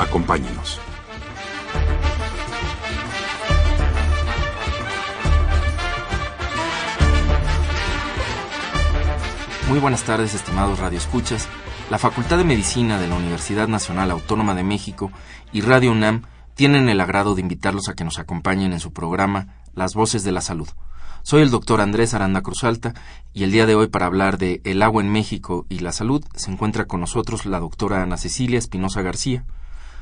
Acompáñenos. Muy buenas tardes, estimados radioescuchas. La Facultad de Medicina de la Universidad Nacional Autónoma de México y Radio UNAM tienen el agrado de invitarlos a que nos acompañen en su programa Las Voces de la Salud. Soy el doctor Andrés Aranda Cruzalta y el día de hoy para hablar de el agua en México y la salud se encuentra con nosotros la doctora Ana Cecilia Espinosa García.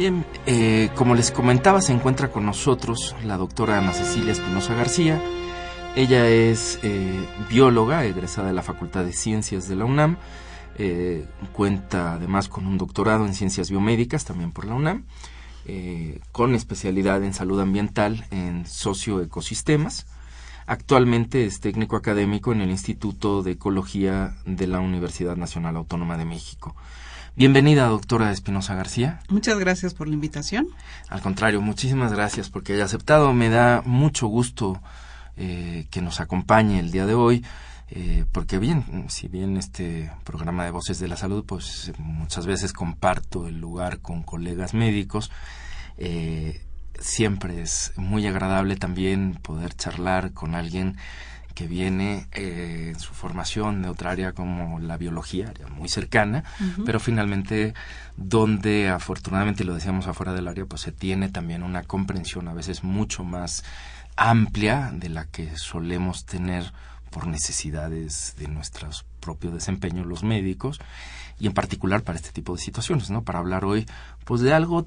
Bien, eh, como les comentaba, se encuentra con nosotros la doctora Ana Cecilia Espinosa García. Ella es eh, bióloga, egresada de la Facultad de Ciencias de la UNAM. Eh, cuenta además con un doctorado en Ciencias Biomédicas, también por la UNAM, con especialidad en salud ambiental en socioecosistemas. Actualmente es técnico académico en el Instituto de Ecología de la Universidad Nacional Autónoma de México. Bienvenida, doctora Espinosa García. Muchas gracias por la invitación. Al contrario, muchísimas gracias porque haya aceptado. Me da mucho gusto eh, que nos acompañe el día de hoy, eh, porque bien, si bien este programa de Voces de la Salud, pues muchas veces comparto el lugar con colegas médicos, eh, siempre es muy agradable también poder charlar con alguien que viene eh, en su formación de otra área como la biología, área muy cercana, pero finalmente donde afortunadamente, lo decíamos afuera del área, pues se tiene también una comprensión a veces mucho más amplia de la que solemos tener por necesidades de nuestro propio desempeño los médicos y en particular para este tipo de situaciones, ¿no? Para hablar hoy pues de algo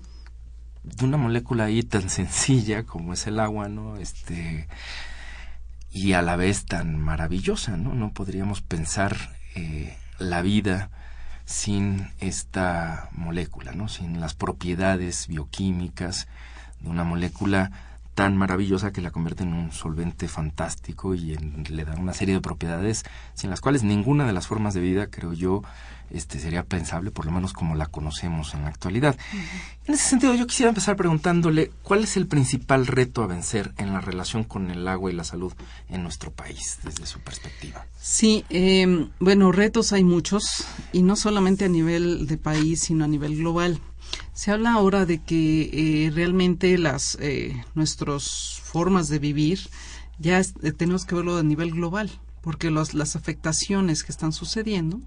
de una molécula ahí tan sencilla como es el agua, ¿no? Este y a la vez tan maravillosa, ¿no? No podríamos pensar eh, la vida sin esta molécula, ¿no? Sin las propiedades bioquímicas de una molécula tan maravillosa que la convierte en un solvente fantástico y en- le da una serie de propiedades sin las cuales ninguna de las formas de vida, creo yo, este sería pensable, por lo menos como la conocemos en la actualidad. En ese sentido, yo quisiera empezar preguntándole cuál es el principal reto a vencer en la relación con el agua y la salud en nuestro país, desde su perspectiva. Sí, eh, bueno, retos hay muchos y no solamente a nivel de país, sino a nivel global. Se habla ahora de que eh, realmente las eh, nuestras formas de vivir ya es- eh, tenemos que verlo a nivel global, porque los- las afectaciones que están sucediendo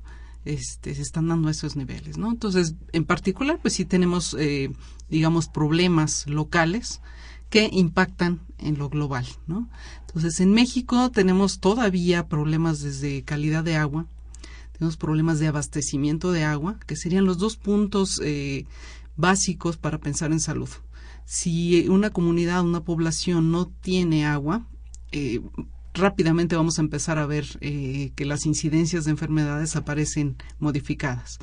este, se están dando esos niveles, ¿no? Entonces, en particular, pues sí tenemos, eh, digamos, problemas locales que impactan en lo global, ¿no? Entonces, en México tenemos todavía problemas desde calidad de agua, tenemos problemas de abastecimiento de agua, que serían los dos puntos eh, básicos para pensar en salud. Si una comunidad, una población no tiene agua, eh, rápidamente vamos a empezar a ver eh, que las incidencias de enfermedades aparecen modificadas.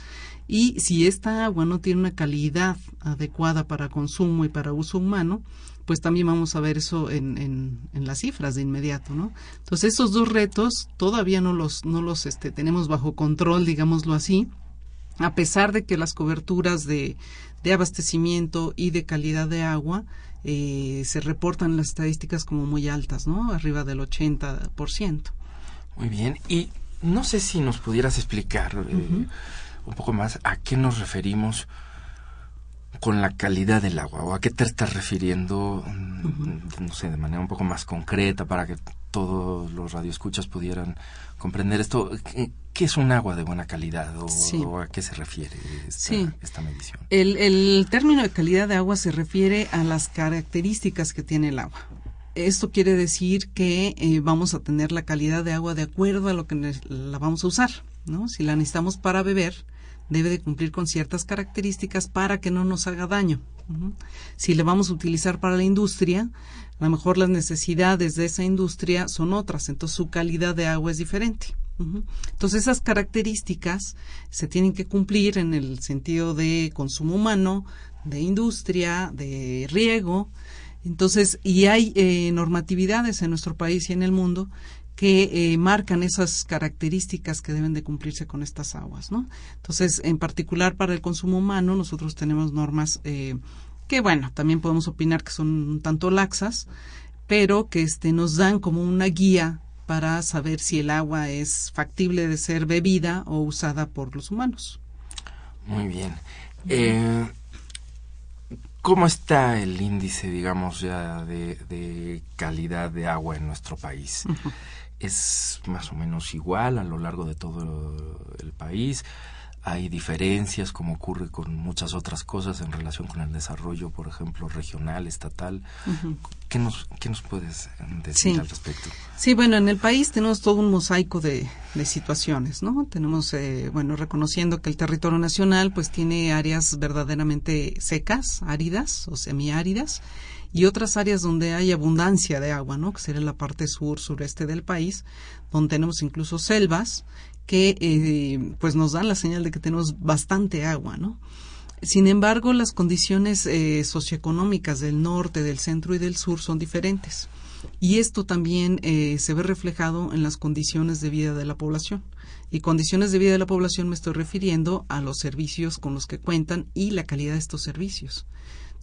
Y si esta agua no tiene una calidad adecuada para consumo y para uso humano, pues también vamos a ver eso en, en, en las cifras de inmediato, ¿no? Entonces, estos dos retos todavía no los, no los este, tenemos bajo control, digámoslo así, a pesar de que las coberturas de, de abastecimiento y de calidad de agua eh, se reportan las estadísticas como muy altas, ¿no? Arriba del 80%. Muy bien. Y no sé si nos pudieras explicar eh, un poco más a qué nos referimos con la calidad del agua o a qué te estás refiriendo, mm, no sé, de manera un poco más concreta para que todos los radioescuchas pudieran comprender esto. ¿Qué, es un agua de buena calidad o, Sí. o a qué se refiere esta, Sí. esta medición? El, el término de calidad de agua se refiere a las características que tiene el agua. Esto quiere decir que eh, vamos a tener la calidad de agua de acuerdo a lo que la vamos a usar, ¿no? Si la necesitamos para beber, debe de cumplir con ciertas características para que no nos haga daño. Si la vamos a utilizar para la industria, a lo mejor las necesidades de esa industria son otras, entonces su calidad de agua es diferente. Entonces esas características se tienen que cumplir en el sentido de consumo humano, de industria, de riego. Entonces, y hay eh, normatividades en nuestro país y en el mundo que eh, marcan esas características que deben de cumplirse con estas aguas, ¿no? Entonces, en particular para el consumo humano, nosotros tenemos normas eh, que, bueno, también podemos opinar que son un tanto laxas, pero que este, nos dan como una guía para saber si el agua es factible de ser bebida o usada por los humanos. Muy bien. Eh, ¿Cómo está el índice, digamos, ya de, de calidad de agua en nuestro país? ¿Es más o menos igual a lo largo de todo el país? ¿Hay diferencias, como ocurre con muchas otras cosas en relación con el desarrollo, por ejemplo, regional, estatal? ¿Qué, nos, ¿Qué nos puedes decir Sí. al respecto? Sí, bueno, en el país tenemos todo un mosaico de, de situaciones, ¿no? Tenemos, eh, bueno, reconociendo que el territorio nacional pues tiene áreas verdaderamente secas, áridas o semiáridas, y otras áreas donde hay abundancia de agua, ¿no? Que sería la parte sur, sureste del país, donde tenemos incluso selvas que eh, pues nos dan la señal de que tenemos bastante agua, ¿no? Sin embargo, las condiciones eh, socioeconómicas del norte, del centro y del sur son diferentes. Y esto también eh, se ve reflejado en las condiciones de vida de la población. Y condiciones de vida de la población me estoy refiriendo a los servicios con los que cuentan y la calidad de estos servicios.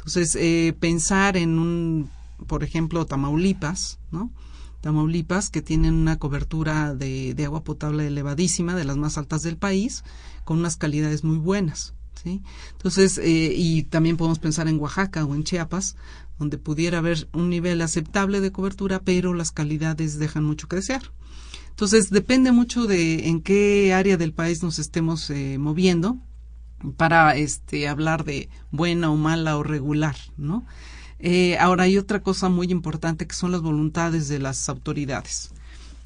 Entonces, eh, pensar en un, por ejemplo, Tamaulipas, ¿no? Tamaulipas, que tienen una cobertura de, de agua potable elevadísima, de las más altas del país, con unas calidades muy buenas. ¿sí? Entonces, eh, y también podemos pensar en Oaxaca o en Chiapas, donde pudiera haber un nivel aceptable de cobertura, pero las calidades dejan mucho que desear. Entonces, depende mucho de en qué área del país nos estemos eh, moviendo para este hablar de buena o mala o regular, ¿no? Eh, ahora hay otra cosa muy importante que son las voluntades de las autoridades.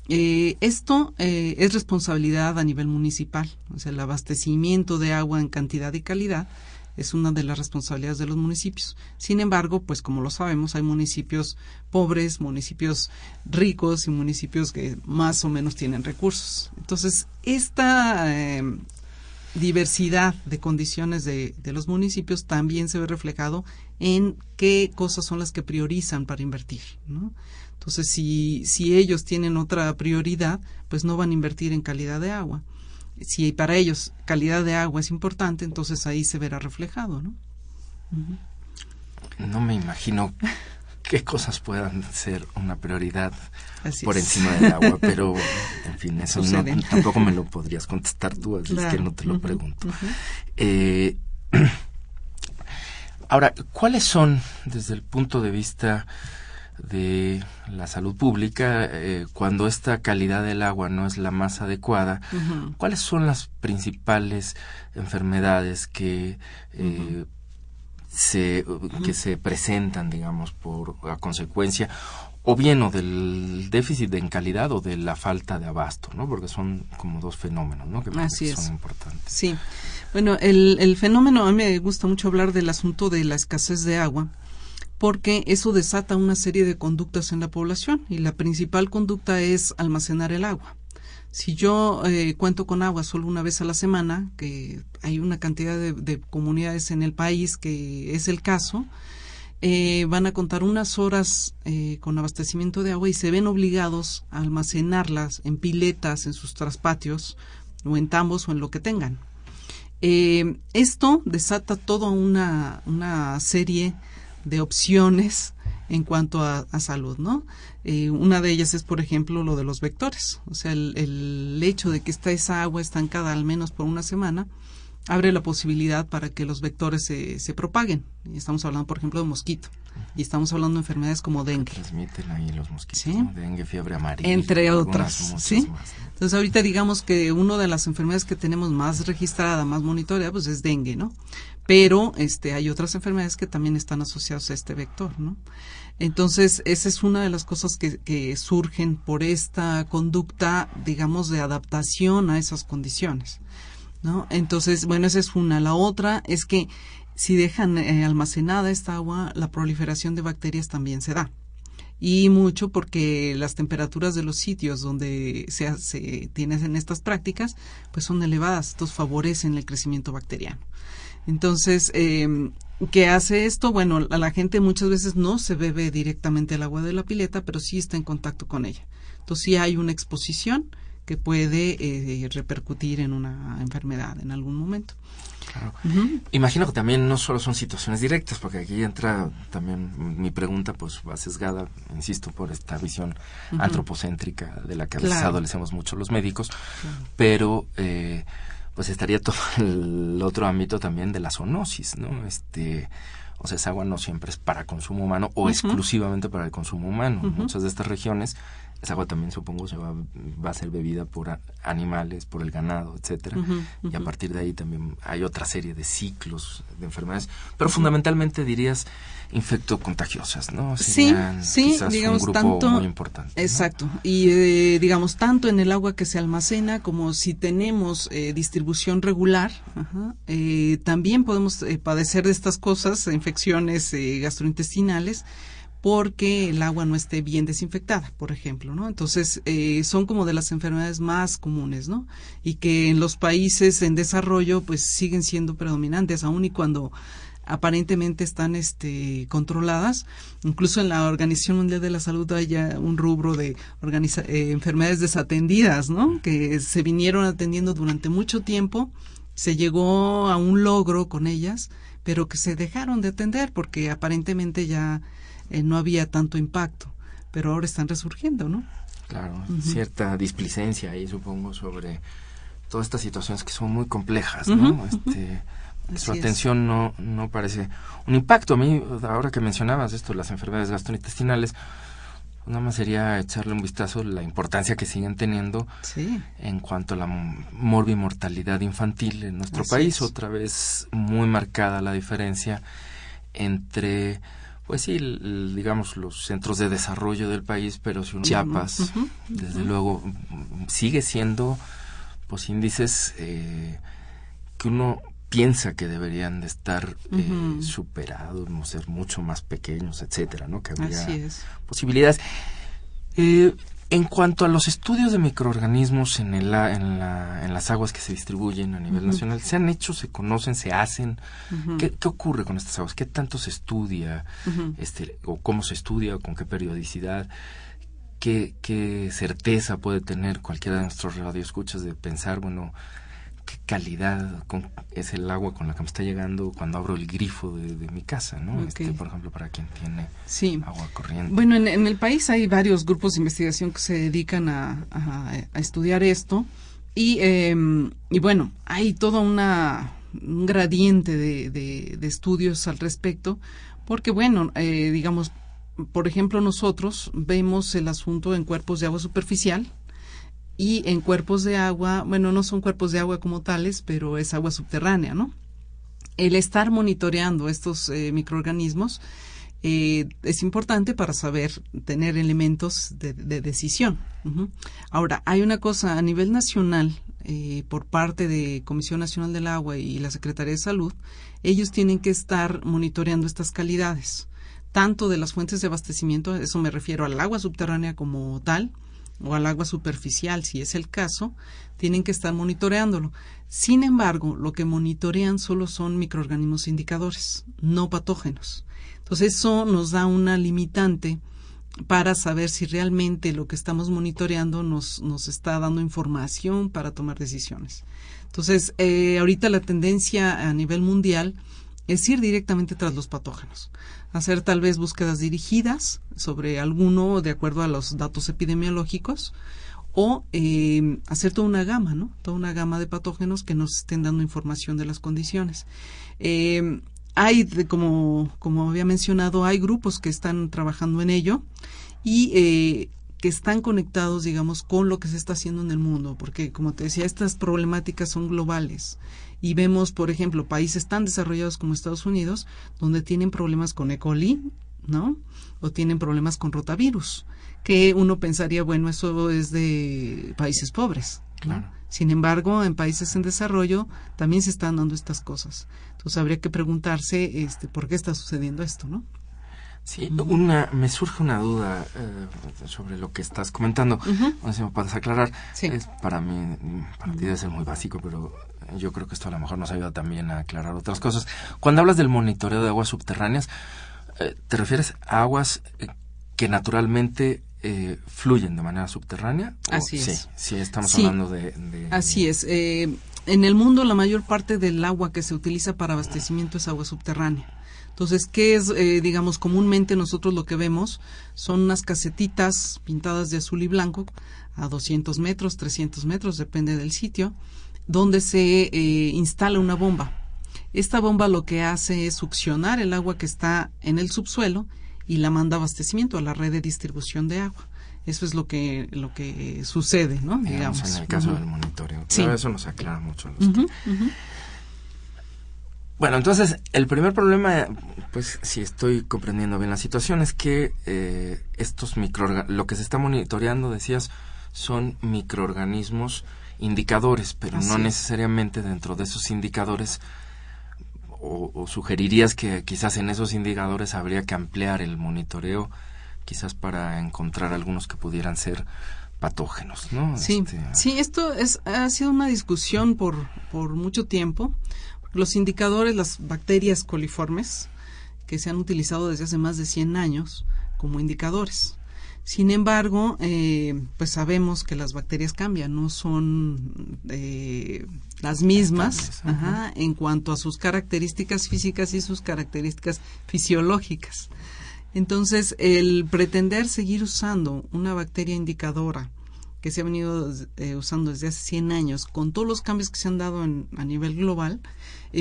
Eh, esto eh, es responsabilidad a nivel municipal, o sea, el abastecimiento de agua en cantidad y calidad es una de las responsabilidades de los municipios. Sin embargo, pues como lo sabemos, hay municipios pobres, municipios ricos y municipios que más o menos tienen recursos. Entonces, esta eh, diversidad de condiciones de, de, los municipios también se ve reflejado en qué cosas son las que priorizan para invertir. ¿no? Entonces, si, si ellos tienen otra prioridad, pues no van a invertir en calidad de agua. Si para ellos calidad de agua es importante, entonces ahí se verá reflejado. ¿no? Uh -huh. No me imagino qué cosas puedan ser una prioridad así por es. encima del agua, pero en fin, eso no, tampoco me lo podrías contestar tú, así claro. es que no te lo pregunto. Uh -huh. eh, ahora, ¿cuáles son, desde el punto de vista de la salud pública, eh, cuando esta calidad del agua no es la más adecuada, uh -huh. ¿cuáles son las principales enfermedades que eh, se, que se presentan, digamos, por a consecuencia o bien o del déficit en calidad o de la falta de abasto, ¿no? Porque son como dos fenómenos, ¿no? Que Así son es. importantes. Sí. Bueno, el, el fenómeno, a mí me gusta mucho hablar del asunto de la escasez de agua, porque eso desata una serie de conductas en la población y la principal conducta es almacenar el agua. Si yo eh, cuento con agua solo una vez a la semana, que hay una cantidad de, de comunidades en el país que es el caso, eh, van a contar unas horas eh, con abastecimiento de agua y se ven obligados a almacenarlas en piletas, en sus traspatios, o en tambos, o en lo que tengan. Eh, esto desata toda una, serie de opciones en cuanto a, a salud, ¿no? Eh, una de ellas es, por ejemplo, lo de los vectores. O sea, el, el hecho de que está esa agua estancada al menos por una semana abre la posibilidad para que los vectores se, se propaguen. Estamos hablando, por ejemplo, de mosquito. Y estamos hablando de enfermedades como dengue. Transmiten ahí los mosquitos, Sí. ¿no? dengue, fiebre amarilla. Entre otras, ¿sí? más. Entonces ahorita digamos que una de las enfermedades que tenemos más registrada, más monitoreada, pues es dengue, ¿no? Pero este hay otras enfermedades que también están asociadas a este vector, ¿no? Entonces, esa es una de las cosas que, que surgen por esta conducta, digamos, de adaptación a esas condiciones. ¿No? Entonces, bueno, esa es una. La otra es que si dejan eh, almacenada esta agua, la proliferación de bacterias también se da. Y mucho porque las temperaturas de los sitios donde se, se tienen estas prácticas, pues son elevadas, estos favorecen el crecimiento bacteriano. Entonces, eh, ¿qué hace esto? Bueno, a la gente muchas veces no se bebe directamente el agua de la pileta, pero sí está en contacto con ella. Entonces, sí hay una exposición que puede eh, repercutir en una enfermedad en algún momento. Claro. Imagino que también no solo son situaciones directas, porque aquí entra también mi pregunta, pues va sesgada, insisto, por esta visión antropocéntrica de la que a veces Claro. adolecemos mucho los médicos, pero eh, pues estaría todo el otro ámbito también de la zoonosis, ¿no? Este, o sea, esa agua no siempre es para consumo humano o exclusivamente para el consumo humano. Muchas de estas regiones, esa agua también supongo se va, va a ser bebida por animales, por el ganado, etcétera. Y a partir de ahí también hay otra serie de ciclos de enfermedades, pero fundamentalmente dirías infectocontagiosas, ¿no? Sí, Serían sí, digamos, un grupo tanto- muy importante. ¿no? Exacto. Y eh, digamos, tanto en el agua que se almacena como si tenemos eh, distribución regular, ajá, eh, también podemos eh, padecer de estas cosas, infecciones eh, gastrointestinales, porque el agua no esté bien desinfectada, por ejemplo, ¿no? Entonces, eh, son como de las enfermedades más comunes, ¿no? Y que en los países en desarrollo, pues siguen siendo predominantes, aun y cuando aparentemente están este, controladas. Incluso en la Organización Mundial de la Salud hay ya un rubro de eh, enfermedades desatendidas, ¿no? Que se vinieron atendiendo durante mucho tiempo, se llegó a un logro con ellas, pero que se dejaron de atender porque aparentemente ya eh, no había tanto impacto, pero ahora están resurgiendo, ¿no? Claro, cierta displicencia ahí supongo sobre todas estas situaciones que son muy complejas, ¿no? Este, su Así es. atención no, no parece un impacto. A mí, ahora que mencionabas esto, las enfermedades gastrointestinales, nada más sería echarle un vistazo la importancia que siguen teniendo Sí, en cuanto a la morbimortalidad infantil en nuestro Así país. es. Otra vez muy marcada la diferencia entre, pues sí, el- digamos, los centros de desarrollo del país, pero si uno Chiapas, desde luego, sigue siendo, pues, índices eh, que uno piensa que deberían de estar eh, superados, no ser mucho más pequeños, etcétera, ¿no? Que habría así es. posibilidades. Eh, en cuanto a los estudios de microorganismos en, el, en, la- en las aguas que se distribuyen a nivel nacional, ¿se han hecho, se conocen, se hacen? ¿Qué, qué ocurre con estas aguas? ¿Qué tanto se estudia? Este, ¿O cómo se estudia? ¿O con qué periodicidad? ¿Qué, qué certeza puede tener cualquiera de nuestros radioescuchas de pensar, bueno, qué calidad con- es el agua con la que me está llegando cuando abro el grifo de, de mi casa, ¿no? Este, por ejemplo, para quien tiene Sí. agua corriente. Bueno, en, en el país hay varios grupos de investigación que se dedican a, a- a estudiar esto y, eh, y bueno, hay toda una un gradiente de, de- de estudios al respecto porque bueno, eh, digamos, por ejemplo, nosotros vemos el asunto en cuerpos de agua superficial y en cuerpos de agua, bueno, no son cuerpos de agua como tales, pero es agua subterránea, ¿no? El estar monitoreando estos eh, microorganismos eh, es importante para saber tener elementos de, de decisión. Ahora, hay una cosa a nivel nacional, eh, por parte de Comisión Nacional del Agua y la Secretaría de Salud, ellos tienen que estar monitoreando estas calidades, tanto de las fuentes de abastecimiento, eso me refiero al agua subterránea como tal, o al agua superficial, si es el caso, tienen que estar monitoreándolo. Sin embargo, lo que monitorean solo son microorganismos indicadores, no patógenos. Entonces, eso nos da una limitante para saber si realmente lo que estamos monitoreando nos, nos está dando información para tomar decisiones. Entonces, eh, ahorita la tendencia a nivel mundial es ir directamente tras los patógenos, hacer tal vez búsquedas dirigidas sobre alguno de acuerdo a los datos epidemiológicos o eh, hacer toda una gama, ¿no? Toda una gama de patógenos que nos estén dando información de las condiciones. Eh, hay, como, como había mencionado, hay grupos que están trabajando en ello y eh, que están conectados, digamos, con lo que se está haciendo en el mundo, porque, como te decía, estas problemáticas son globales. Y vemos, por ejemplo, países tan desarrollados como Estados Unidos, donde tienen problemas con E. coli, ¿no? O tienen problemas con rotavirus, que uno pensaría, bueno, eso es de países pobres. Sin embargo, en países en desarrollo también se están dando estas cosas. Entonces habría que preguntarse este, por qué está sucediendo esto, ¿no? Sí, una, me surge una duda eh, sobre lo que estás comentando. Me puedes aclarar. Es para mí, para ti debe ser muy básico, pero yo creo que esto a lo mejor nos ayuda también a aclarar otras cosas. Cuando hablas del monitoreo de aguas subterráneas, eh, ¿te refieres a aguas eh, que naturalmente eh, fluyen de manera subterránea? Así es. Sí, sí estamos hablando de, Así es. En el mundo la mayor parte del agua que se utiliza para abastecimiento es agua subterránea. Entonces, ¿qué es, eh, digamos, comúnmente nosotros lo que vemos? Son unas casetitas pintadas de azul y blanco a 200 metros, 300 metros, depende del sitio, donde se instala una bomba. Esta bomba lo que hace es succionar el agua que está en el subsuelo y la manda abastecimiento a la red de distribución de agua. Eso es lo que lo que sucede, ¿no? Digamos, en el caso del monitoreo. Sí. eso nos aclara mucho. Bueno, entonces, el primer problema, pues si estoy comprendiendo bien la situación, es que eh, estos micro lo que se está monitoreando, decías, son microorganismos indicadores, pero no necesariamente dentro de esos indicadores o, sugerirías que quizás en esos indicadores habría que ampliar el monitoreo, quizás para encontrar algunos que pudieran ser patógenos, ¿no? Sí, este, sí, esto es, ha sido una discusión por, por mucho tiempo. Los indicadores, las bacterias coliformes, que se han utilizado desde hace más de 100 años como indicadores. Sin embargo, eh, pues sabemos que las bacterias cambian, no son eh, las mismas en cuanto a sus características físicas y sus características fisiológicas. Entonces, el pretender seguir usando una bacteria indicadora que se ha venido eh, usando desde hace 100 años, con todos los cambios que se han dado a nivel global,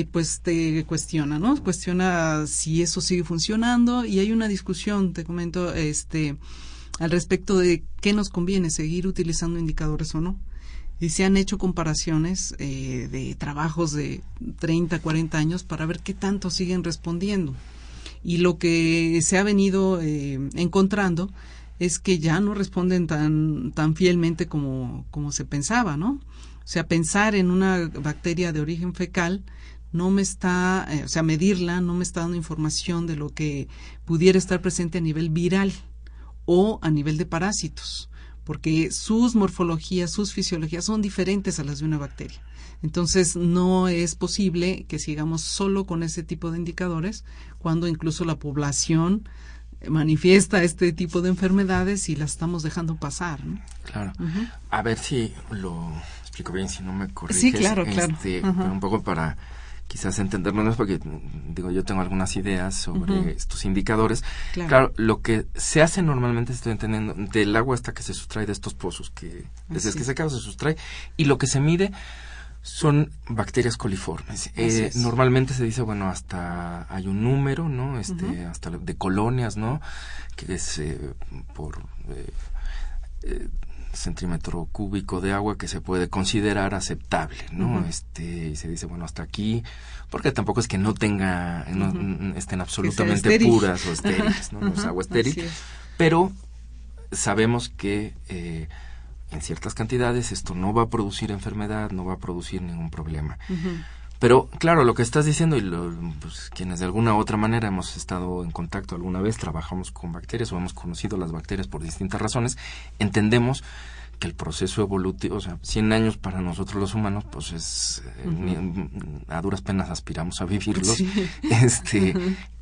pues te cuestiona, ¿no? Cuestiona si eso sigue funcionando y hay una discusión, te comento, este, al respecto de qué nos conviene seguir utilizando indicadores o no. Y se han hecho comparaciones eh, de trabajos de 30, 40 años para ver qué tanto siguen respondiendo. Y lo que se ha venido eh, encontrando es que ya no responden tan, tan fielmente como, como se pensaba, ¿no? O sea, pensar en una bacteria de origen fecal no me está, eh, o sea, medirla no me está dando información de lo que pudiera estar presente a nivel viral o a nivel de parásitos, porque sus morfologías, sus fisiologías son diferentes a las de una bacteria. Entonces, no es posible que sigamos solo con ese tipo de indicadores cuando incluso la población manifiesta este tipo de enfermedades y las estamos dejando pasar. Claro. A ver si lo explico bien, si no me corriges. Sí, claro, claro. Este, un poco para quizás entenderlo más porque digo yo tengo algunas ideas sobre estos indicadores claro. lo que se hace normalmente estoy entendiendo del agua hasta que se sustrae de estos pozos que desde que se acaba se sustrae y lo que se mide son bacterias coliformes. Eh, normalmente se dice, bueno, hasta hay un número, ¿no? Este, hasta de colonias, ¿no? Que es eh, por eh, centímetro cúbico de agua que se puede considerar aceptable, ¿no? Este, y se dice, bueno, hasta aquí, porque tampoco es que no tenga, no, estén absolutamente puras o estériles, ¿no? es agua estéril, pero sabemos que eh, en ciertas cantidades esto no va a producir enfermedad, no va a producir ningún problema. Pero claro, lo que estás diciendo y lo, pues, quienes de alguna u otra manera hemos estado en contacto alguna vez, trabajamos con bacterias o hemos conocido las bacterias por distintas razones, entendemos que el proceso evolutivo, o sea, 100 años para nosotros los humanos, pues es, eh, a duras penas aspiramos a vivirlos. Sí. Este,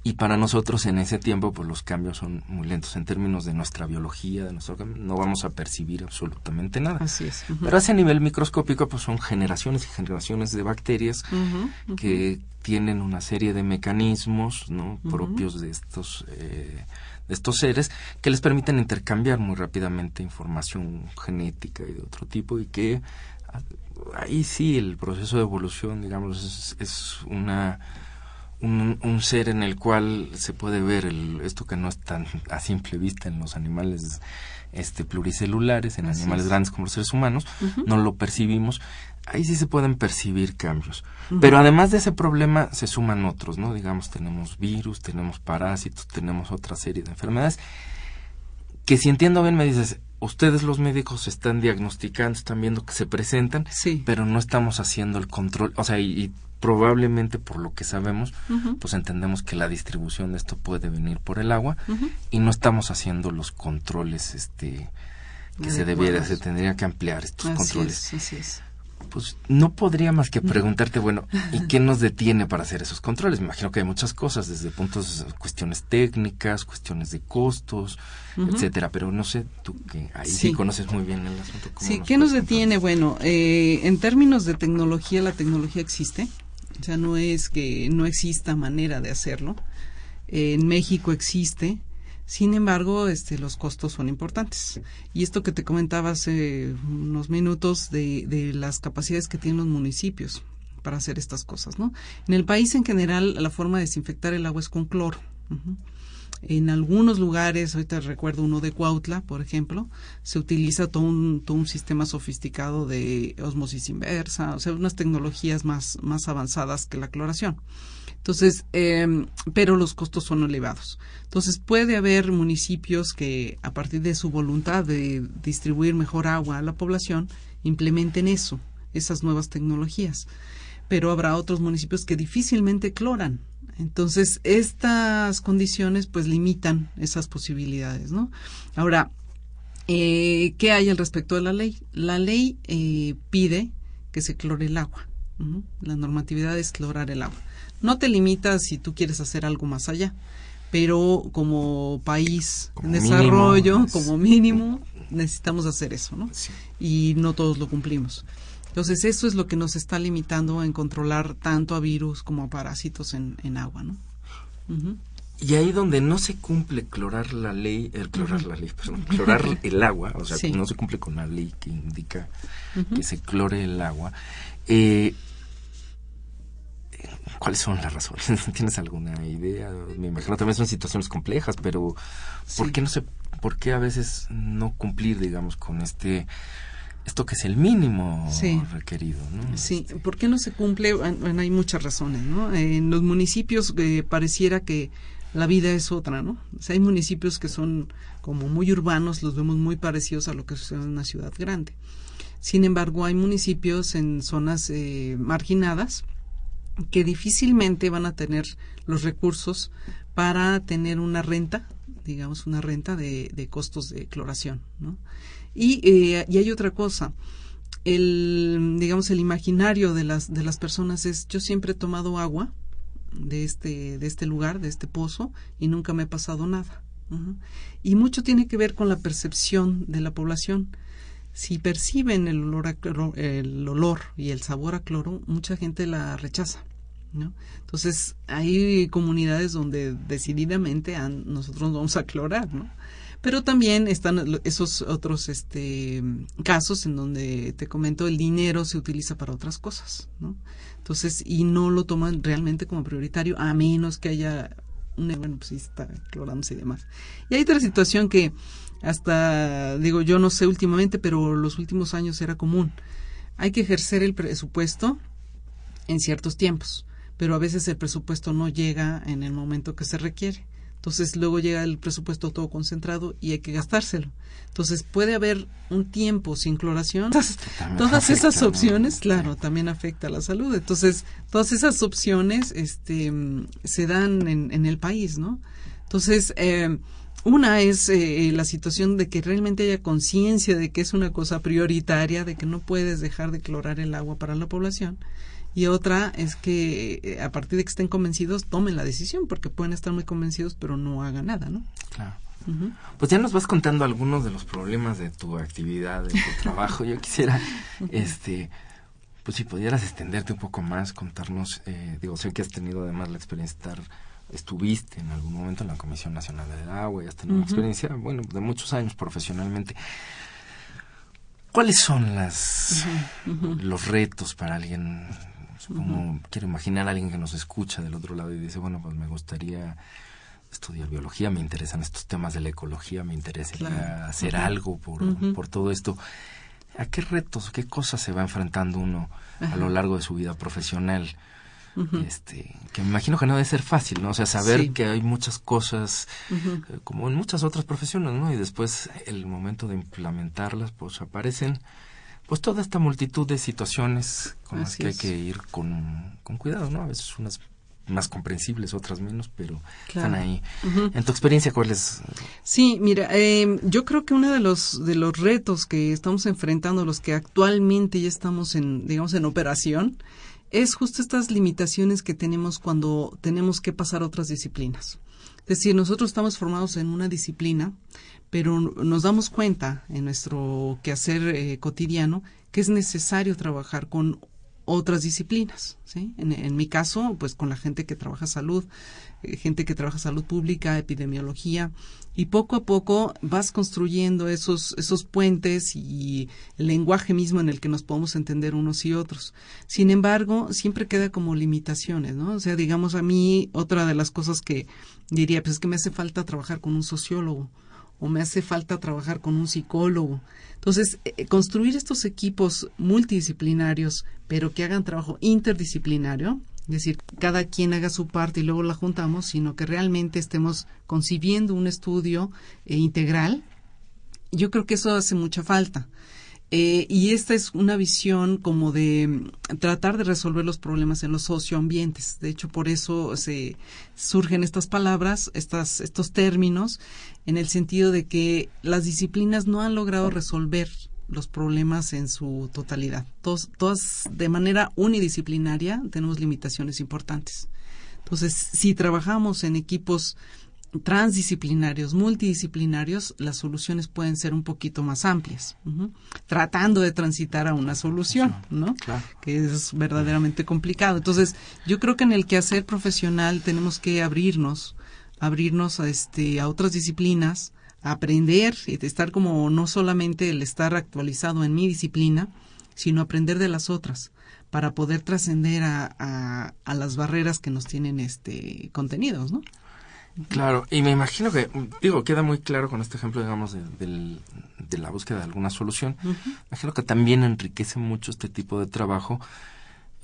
y para nosotros en ese tiempo, pues los cambios son muy lentos en términos de nuestra biología, de nuestro, no vamos a percibir absolutamente nada. Así es. Ujú. Pero a ese nivel microscópico, pues son generaciones y generaciones de bacterias que tienen una serie de mecanismos ¿no? propios de estos eh, de estos seres que les permiten intercambiar muy rápidamente información genética y de otro tipo y que ah, ahí sí el proceso de evolución digamos es, es una un, un ser en el cual se puede ver el, esto que no es tan a simple vista en los animales este pluricelulares en Así animales es. grandes como los seres humanos no lo percibimos ahí sí se pueden percibir cambios. Pero además de ese problema se suman otros no digamos tenemos virus tenemos parásitos tenemos otra serie de enfermedades que si entiendo bien me dices ustedes los médicos están diagnosticando están viendo que se presentan Sí. pero no estamos haciendo el control o sea y, y probablemente por lo que sabemos pues entendemos que la distribución de esto puede venir por el agua y no estamos haciendo los controles este que se debiera se tendría que ampliar estos Así controles. es, así es. Pues no podría más que preguntarte, bueno, ¿y qué nos detiene para hacer esos controles? Me imagino que hay muchas cosas, desde puntos, cuestiones técnicas, cuestiones de costos, etcétera, pero no sé, tú que ahí sí, Sí. conoces muy bien el asunto. ¿cómo Sí, nos ¿qué nos detiene? Bueno, eh, en términos de tecnología, la tecnología existe. O sea, no es que no exista manera de hacerlo. Eh, en México existe. Sin embargo, este, los costos son importantes. Y esto que te comentaba hace unos minutos de, de las capacidades que tienen los municipios para hacer estas cosas, ¿no? En el país en general, la forma de desinfectar el agua es con cloro. En algunos lugares, ahorita recuerdo uno de Cuautla, por ejemplo, se utiliza todo un, todo un sistema sofisticado de osmosis inversa, o sea, unas tecnologías más, más avanzadas que la cloración. Entonces, eh, pero los costos son elevados. Entonces, puede haber municipios que, a partir de su voluntad de distribuir mejor agua a la población, implementen eso, esas nuevas tecnologías. Pero habrá otros municipios que difícilmente cloran. Entonces, estas condiciones pues limitan esas posibilidades, ¿no? Ahora, eh, ¿qué hay al respecto de la ley? La ley eh, pide que se clore el agua. La normatividad es clorar el agua. No te limitas si tú quieres hacer algo más allá, pero como país Como en desarrollo, es- como mínimo, necesitamos hacer eso, ¿no? Sí. y no todos lo cumplimos. Entonces, eso es lo que nos está limitando en controlar tanto a virus como a parásitos en, en agua, ¿no? Y ahí donde no se cumple clorar la ley, el clorar la ley, perdón, clorar el agua, o sea, Sí. no se cumple con la ley que indica que se clore el agua. Eh, ¿Cuáles son las razones? ¿Tienes alguna idea? Me imagino también son situaciones complejas, pero ¿por Sí. qué no se, por qué a veces no cumplir, digamos, con este, esto que es el mínimo Sí. requerido, ¿no? Sí, ¿por qué no se cumple? Bueno, hay muchas razones, ¿no? En los municipios eh, pareciera que la vida es otra, ¿no? O sea, hay municipios que son como muy urbanos, los vemos muy parecidos a lo que sucede en una ciudad grande. Sin embargo, hay municipios en zonas eh, marginadas que difícilmente van a tener los recursos para tener una renta, digamos, una renta de, de costos de cloración, ¿no? Y, eh, y hay otra cosa, el, digamos, el imaginario de las, de las personas es, yo siempre he tomado agua de este, de este lugar, de este pozo, y nunca me ha pasado nada. Y mucho tiene que ver con la percepción de la población. Si perciben el olor, a el olor y el sabor a cloro, mucha gente la rechaza. ¿no? Entonces, hay comunidades donde decididamente nosotros nos vamos a clorar, ¿no? Pero también están esos otros este, casos en donde, te comento, el dinero se utiliza para otras cosas, ¿no? Entonces, y no lo toman realmente como prioritario, a menos que haya un, bueno, pues sí está clorándose y demás. Y hay otra situación que hasta, digo, yo no sé últimamente, pero los últimos años era común. Hay que ejercer el presupuesto en ciertos tiempos, pero a veces el presupuesto no llega en el momento que se requiere. Entonces luego llega el presupuesto todo concentrado y hay que gastárselo. Entonces puede haber un tiempo sin cloración. Todas, también todas afecta, esas ¿no? opciones, claro, también afecta a la salud. Entonces todas esas opciones este, se dan en, en el país, ¿no? Entonces, eh, una es eh, la situación de que realmente haya conciencia de que es una cosa prioritaria, de que no puedes dejar de clorar el agua para la población. Y otra es que eh, a partir de que estén convencidos tomen la decisión, porque pueden estar muy convencidos pero no hagan nada, ¿no? Claro. Pues ya nos vas contando algunos de los problemas de tu actividad, de tu trabajo. Yo quisiera, este, pues si pudieras extenderte un poco más, contarnos, eh, digo, sé que has tenido además la experiencia de estar, estuviste en algún momento en la Comisión Nacional del Agua y has tenido una experiencia, bueno, de muchos años profesionalmente. ¿Cuáles son las, los retos para alguien como quiero imaginar a alguien que nos escucha del otro lado y dice, bueno, pues me gustaría estudiar biología, me interesan estos temas de la ecología, me interesa hacer algo por, por todo esto. ¿A qué retos, qué cosas se va enfrentando uno a lo largo de su vida profesional? este, que me imagino que no debe ser fácil, ¿no? O sea, saber que hay muchas cosas, eh, como en muchas otras profesiones, ¿no? Y después el momento de implementarlas, pues aparecen pues toda esta multitud de situaciones con las que hay que ir con, con cuidado, ¿no? A veces unas más comprensibles, otras menos, pero están ahí. En tu experiencia, ¿cuál es? Sí, mira, eh, yo creo que uno de los de los retos que estamos enfrentando, los que actualmente ya estamos en, digamos, en operación, es justo estas limitaciones que tenemos cuando tenemos que pasar a otras disciplinas. Es decir, nosotros estamos formados en una disciplina, pero nos damos cuenta en nuestro quehacer eh, cotidiano que es necesario trabajar con otras disciplinas, ¿sí? En, mi caso, pues con la gente que trabaja salud, gente que trabaja salud pública, epidemiología, y poco a poco vas construyendo esos, esos puentes y el lenguaje mismo en el que nos podemos entender unos y otros. Sin embargo, siempre queda como limitaciones, ¿no? O sea, digamos a mí, otra de las cosas que diría, pues es que me hace falta trabajar con un sociólogo, o me hace falta trabajar con un psicólogo. Entonces, eh, eh, construir estos equipos multidisciplinarios, pero que hagan trabajo interdisciplinario, es decir, cada quien haga su parte y luego la juntamos, sino que realmente estemos concibiendo un estudio eh, integral, yo creo que eso hace mucha falta. Eh, y esta es una visión como de mm, tratar de resolver los problemas en los socioambientes. De hecho, por eso se surgen estas palabras, estas, estos términos, en el sentido de que las disciplinas no han logrado resolver los problemas en su totalidad. todas de manera unidisciplinaria tenemos limitaciones importantes. Entonces, si trabajamos en equipos transdisciplinarios, multidisciplinarios, las soluciones pueden ser un poquito más amplias, tratando de transitar a una solución, ¿no? Que es verdaderamente complicado. Entonces, yo creo que en el quehacer profesional tenemos que abrirnos, abrirnos a este a otras disciplinas, aprender y estar como no solamente el estar actualizado en mi disciplina, sino aprender de las otras para poder trascender a, a, a, las barreras que nos tienen este contenidos, ¿no? Claro, y me imagino que, digo, queda muy claro con este ejemplo, digamos, de, de la búsqueda de alguna solución. Imagino que también enriquece mucho este tipo de trabajo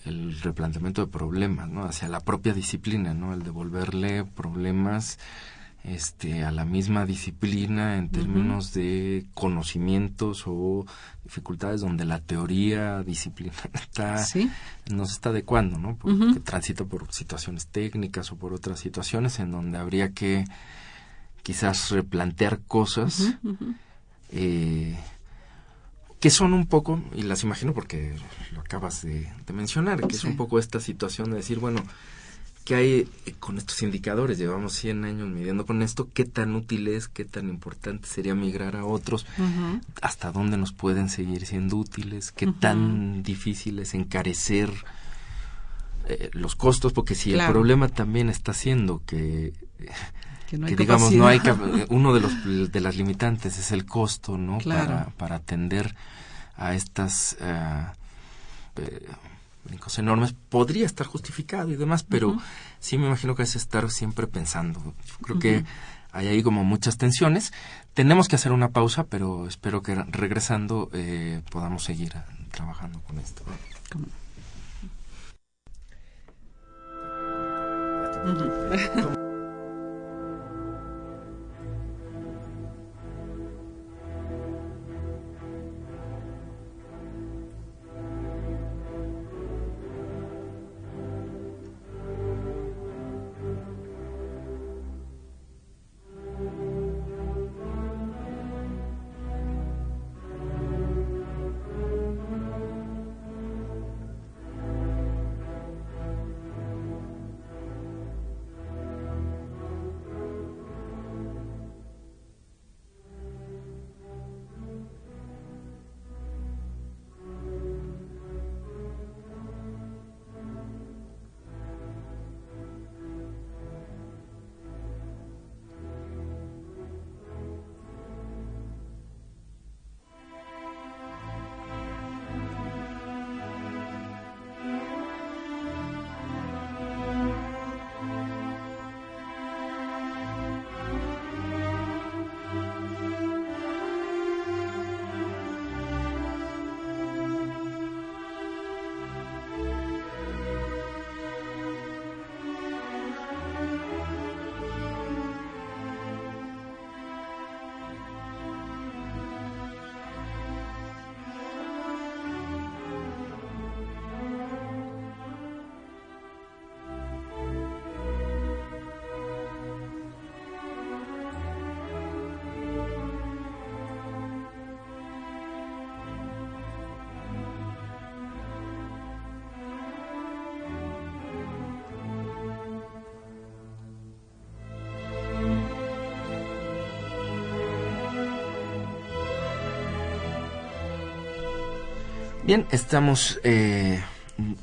el replanteamiento de problemas, ¿no? Hacia la propia disciplina, ¿no? El devolverle problemas este, a la misma disciplina en términos de conocimientos o dificultades donde la teoría disciplinar está, no se está adecuando, ¿no? Porque transita por situaciones técnicas o por otras situaciones en donde habría que quizás replantear cosas eh, que son un poco, y las imagino porque lo acabas de, mencionar, que es un poco esta situación de decir, bueno, ¿Qué hay eh, con estos indicadores? Llevamos 100 años midiendo con esto. ¿Qué tan útil es? ¿Qué tan importante sería migrar a otros? ¿Hasta dónde nos pueden seguir siendo útiles? ¿Qué tan difícil es encarecer eh, los costos? Porque si el problema también está siendo que... Que, digamos no hay uno de los de las limitantes es el costo no para para atender a estas eh, públicos enormes, podría estar justificado y demás, pero sí me imagino que es estar siempre pensando. Yo creo que hay ahí como muchas tensiones. Tenemos que hacer una pausa, pero espero que regresando eh, podamos seguir trabajando con esto. ¿Cómo? Bien, estamos eh,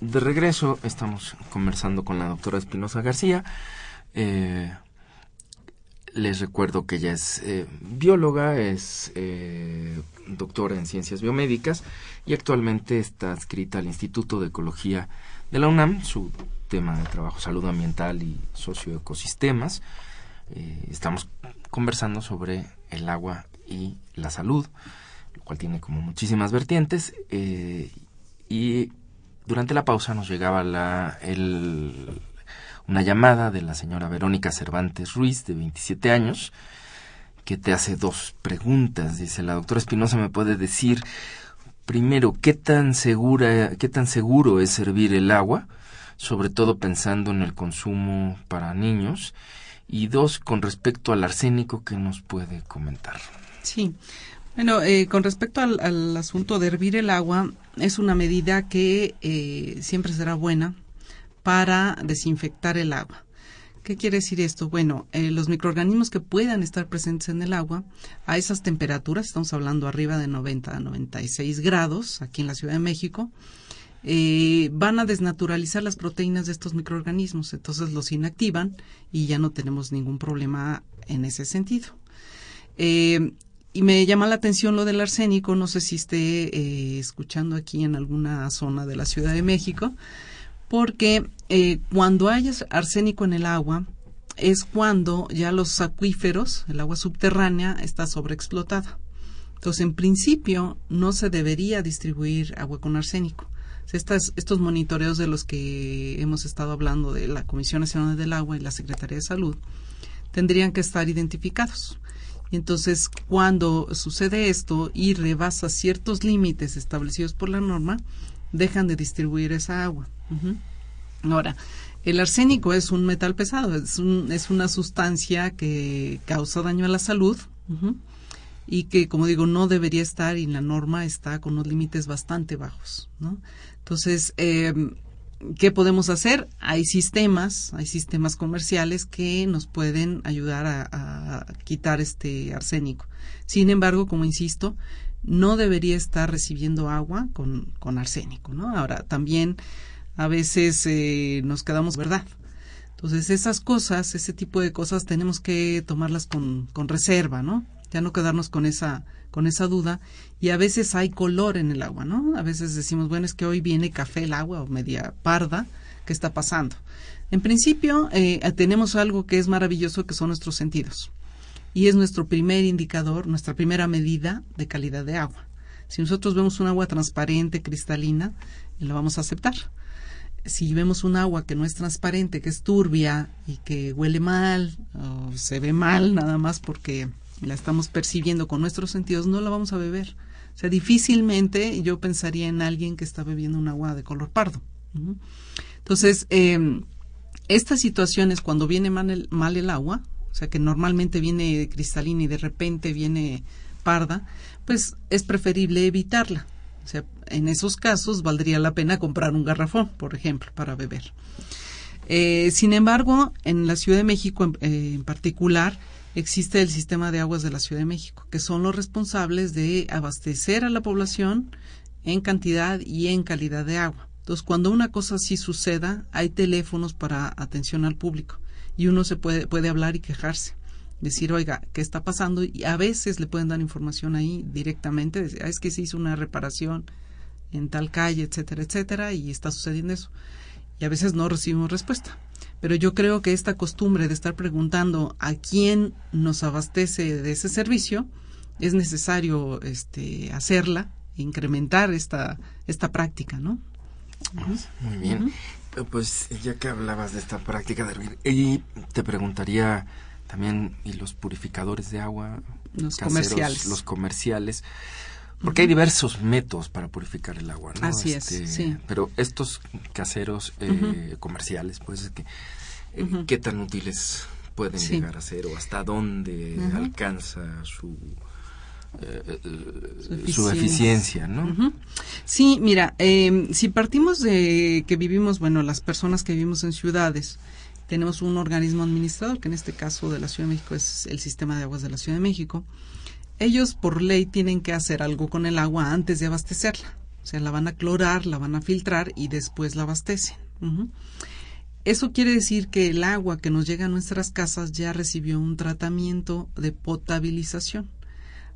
de regreso, estamos conversando con la doctora Espinosa García. Eh, les recuerdo que ella es eh, bióloga, es doctora en ciencias biomédicas y actualmente está adscrita al Instituto de Ecología de la UNAM. Su tema de trabajo, salud ambiental y socioecosistemas. Estamos conversando sobre el agua y la salud, cual tiene como muchísimas vertientes. eh, y durante la pausa nos llegaba la, el, una llamada de la señora Verónica Cervantes Ruiz, de 27 años, que te hace dos preguntas. Dice, la doctora Espinosa me puede decir, primero, ¿qué tan segura, qué tan seguro es servir el agua? Sobre todo pensando en el consumo para niños. Y dos, con respecto al arsénico, ¿qué nos puede comentar? Sí. Bueno, eh, con respecto al, al asunto de hervir el agua, es una medida que eh, siempre será buena para desinfectar el agua. ¿Qué quiere decir esto? Bueno, eh, los microorganismos que puedan estar presentes en el agua a esas temperaturas, estamos hablando arriba de 90 a 96 grados aquí en la Ciudad de México, eh, van a desnaturalizar las proteínas de estos microorganismos, entonces los inactivan y ya no tenemos ningún problema en ese sentido. Eh, y me llama la atención lo del arsénico, no sé si esté eh, escuchando aquí en alguna zona de la Ciudad de México, porque eh, cuando hay arsénico en el agua es cuando ya los acuíferos, el agua subterránea, está sobreexplotada. Entonces, en principio, no se debería distribuir agua con arsénico. Estas, estos monitoreos de los que hemos estado hablando de la Comisión Nacional del Agua y la Secretaría de Salud tendrían que estar identificados. Entonces, cuando sucede esto y rebasa ciertos límites establecidos por la norma, dejan de distribuir esa agua. Ahora, el arsénico es un metal pesado, es, un, es una sustancia que causa daño a la salud y que, como digo, no debería estar y la norma está con unos límites bastante bajos. ¿no? Entonces, eh, ¿qué podemos hacer? Hay sistemas, hay sistemas comerciales que nos pueden ayudar a, quitar este arsénico. Sin embargo, como insisto, no debería estar recibiendo agua con, con arsénico, ¿no? Ahora, también a veces eh, nos quedamos, ¿verdad? Entonces, esas cosas, ese tipo de cosas, tenemos que tomarlas con, con reserva, ¿no? Ya no quedarnos con esa, con esa duda. Y a veces hay color en el agua, ¿no? A veces decimos, bueno, es que hoy viene café el agua o media parda, ¿qué está pasando? En principio, eh, tenemos algo que es maravilloso, que son nuestros sentidos. Y es nuestro primer indicador, nuestra primera medida de calidad de agua. Si nosotros vemos un agua transparente, cristalina, la vamos a aceptar si vemos un agua que no es transparente, que es turbia y que huele mal o se ve mal nada más porque la estamos percibiendo con nuestros sentidos, no la vamos a beber. O sea, difícilmente yo pensaría en alguien que está bebiendo un agua de color pardo. Entonces, eh, estas situaciones cuando viene mal el, agua, o sea, que normalmente viene cristalina y de repente viene parda, pues es preferible evitarla. O sea, en esos casos valdría la pena comprar un garrafón, por ejemplo, para beber. Eh, sin embargo, en la Ciudad de México en, eh, en, particular existe el sistema de aguas de la Ciudad de México, que son los responsables de abastecer a la población en cantidad y en calidad de agua. Entonces, cuando una cosa así suceda, hay teléfonos para atención al público y uno se puede, puede hablar y quejarse decir, oiga, ¿qué está pasando? Y a veces le pueden dar información ahí directamente, decir, ah, es que se hizo una reparación en tal calle, etcétera, etcétera, y está sucediendo eso. Y a veces no recibimos respuesta. Pero yo creo que esta costumbre de estar preguntando a quién nos abastece de ese servicio, es necesario este, hacerla, incrementar esta, esta práctica, ¿no? Muy bien. Uh -huh. Pues ya que hablabas de esta práctica de hervir, y te preguntaría también y los purificadores de agua los caseros, comerciales los comerciales porque hay diversos métodos para purificar el agua ¿no? así este, es sí. pero estos caseros eh, uh -huh. comerciales pues que eh, uh -huh. qué tan útiles pueden sí. llegar a ser o hasta dónde alcanza su eh, su, eficiencia. su, eficiencia, ¿no? Sí, mira, eh, si partimos de que vivimos, bueno, las personas que vivimos en ciudades, tenemos un organismo administrador, que en este caso de la Ciudad de México es el Sistema de Aguas de la Ciudad de México. Ellos, por ley, tienen que hacer algo con el agua antes de abastecerla. O sea, la van a clorar, la van a filtrar y después la abastecen. Eso quiere decir que el agua que nos llega a nuestras casas ya recibió un tratamiento de potabilización.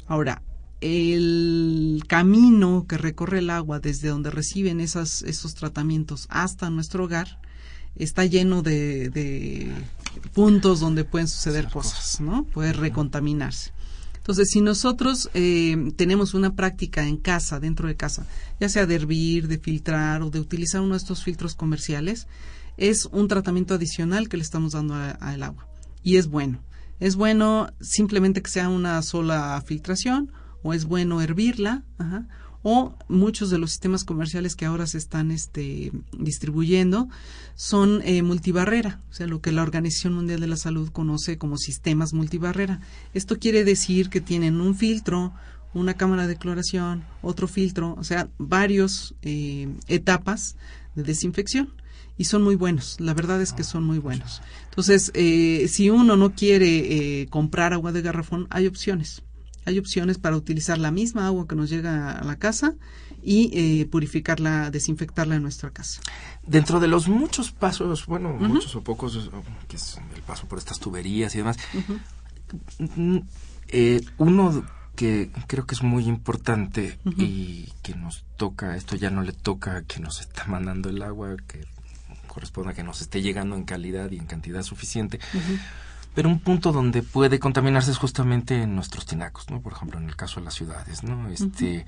Ahora, el camino que recorre el agua desde donde reciben esas, esos tratamientos hasta nuestro hogar está lleno de, de puntos donde pueden suceder cosas, ¿no? Puede recontaminarse. Entonces, si nosotros eh, tenemos una práctica en casa, dentro de casa, ya sea de hervir, de filtrar o de utilizar uno de estos filtros comerciales, es un tratamiento adicional que le estamos dando al agua. Y es bueno. Es bueno simplemente que sea una sola filtración o es bueno hervirla, ajá, o muchos de los sistemas comerciales que ahora se están este, distribuyendo son eh, multibarrera, o sea, lo que la Organización Mundial de la Salud conoce como sistemas multibarrera. Esto quiere decir que tienen un filtro, una cámara de cloración, otro filtro, o sea, varios eh, etapas de desinfección y son muy buenos. La verdad es que son muy buenos. Entonces, eh, si uno no quiere eh, comprar agua de garrafón, hay opciones. Hay opciones para utilizar la misma agua que nos llega a la casa y eh, purificarla, desinfectarla en nuestra casa. Dentro de los muchos pasos, bueno, muchos o pocos, que es el paso por estas tuberías y demás, eh, uno que creo que es muy importante y que nos toca, esto ya no le toca que nos está mandando el agua, que corresponde a que nos esté llegando en calidad y en cantidad suficiente. Pero un punto donde puede contaminarse es justamente en nuestros tinacos, ¿no? Por ejemplo, en el caso de las ciudades, ¿no? Este,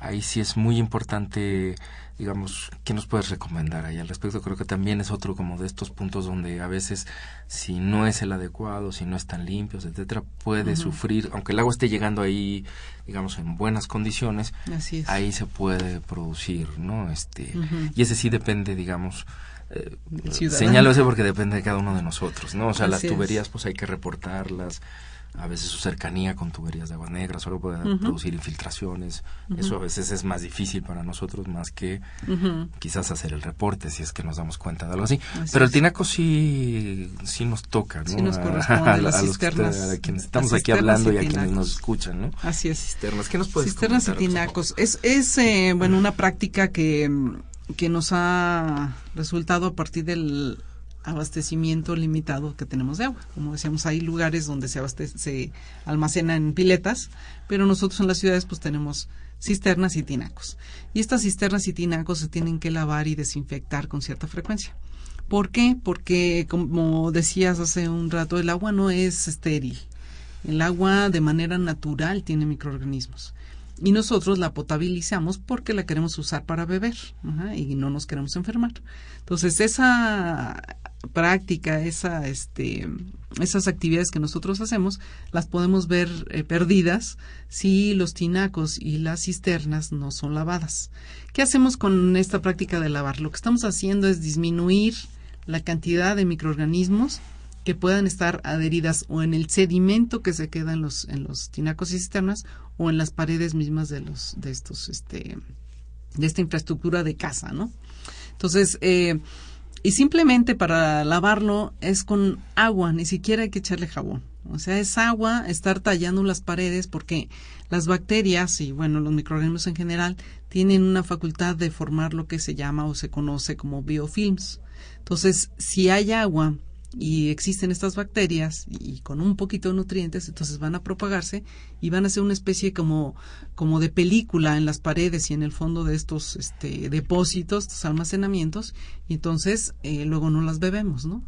ahí sí es muy importante, digamos, ¿qué nos puedes recomendar ahí al respecto? Creo que también es otro como de estos puntos donde a veces si no es el adecuado, si no están limpios, etcétera, puede sufrir, aunque el agua esté llegando ahí, digamos, en buenas condiciones, Así es. ahí se puede producir, ¿no? Este, y ese sí depende, digamos, eh, señalo ese porque depende de cada uno de nosotros, ¿no? O sea, las es. tuberías pues hay que reportarlas, a veces su cercanía con tuberías de agua negra solo puede producir infiltraciones, eso a veces es más difícil para nosotros más que quizás hacer el reporte si es que nos damos cuenta de algo así. Así Pero el tinaco sí, sí nos toca, ¿no? Sí nos corresponde, a, las a los que a quienes estamos aquí hablando y y a quienes nos escuchan, ¿no? Así es. Cisternas, ¿qué nos puedes Cisternas y tinacos. Es, es eh, bueno, una práctica que, mm, que nos ha resultado a partir del abastecimiento limitado que tenemos de agua. Como decíamos, hay lugares donde se, abastece, se almacena en piletas, pero nosotros en las ciudades pues tenemos cisternas y tinacos. Y estas cisternas y tinacos se tienen que lavar y desinfectar con cierta frecuencia. ¿Por qué? Porque, como decías hace un rato, el agua no es estéril. El agua de manera natural tiene microorganismos. Y nosotros la potabilizamos porque la queremos usar para beber ajá, y no nos queremos enfermar. Entonces, esa práctica, esa, este, esas actividades que nosotros hacemos, las podemos ver eh, perdidas si los tinacos y las cisternas no son lavadas. ¿Qué hacemos con esta práctica de lavar? Lo que estamos haciendo es disminuir la cantidad de microorganismos que puedan estar adheridas o en el sedimento que se queda en los, en los tinacos y cisternas o en las paredes mismas de los, de estos, este, de esta infraestructura de casa, ¿no? Entonces, eh, y simplemente para lavarlo es con agua, ni siquiera hay que echarle jabón. O sea, es agua, estar tallando las paredes porque las bacterias y bueno, los microorganismos en general tienen una facultad de formar lo que se llama o se conoce como biofilms. Entonces, si hay agua y existen estas bacterias y con un poquito de nutrientes, entonces van a propagarse y van a ser una especie como, como de película en las paredes y en el fondo de estos este, depósitos, estos almacenamientos, y entonces eh, luego no las bebemos, ¿no?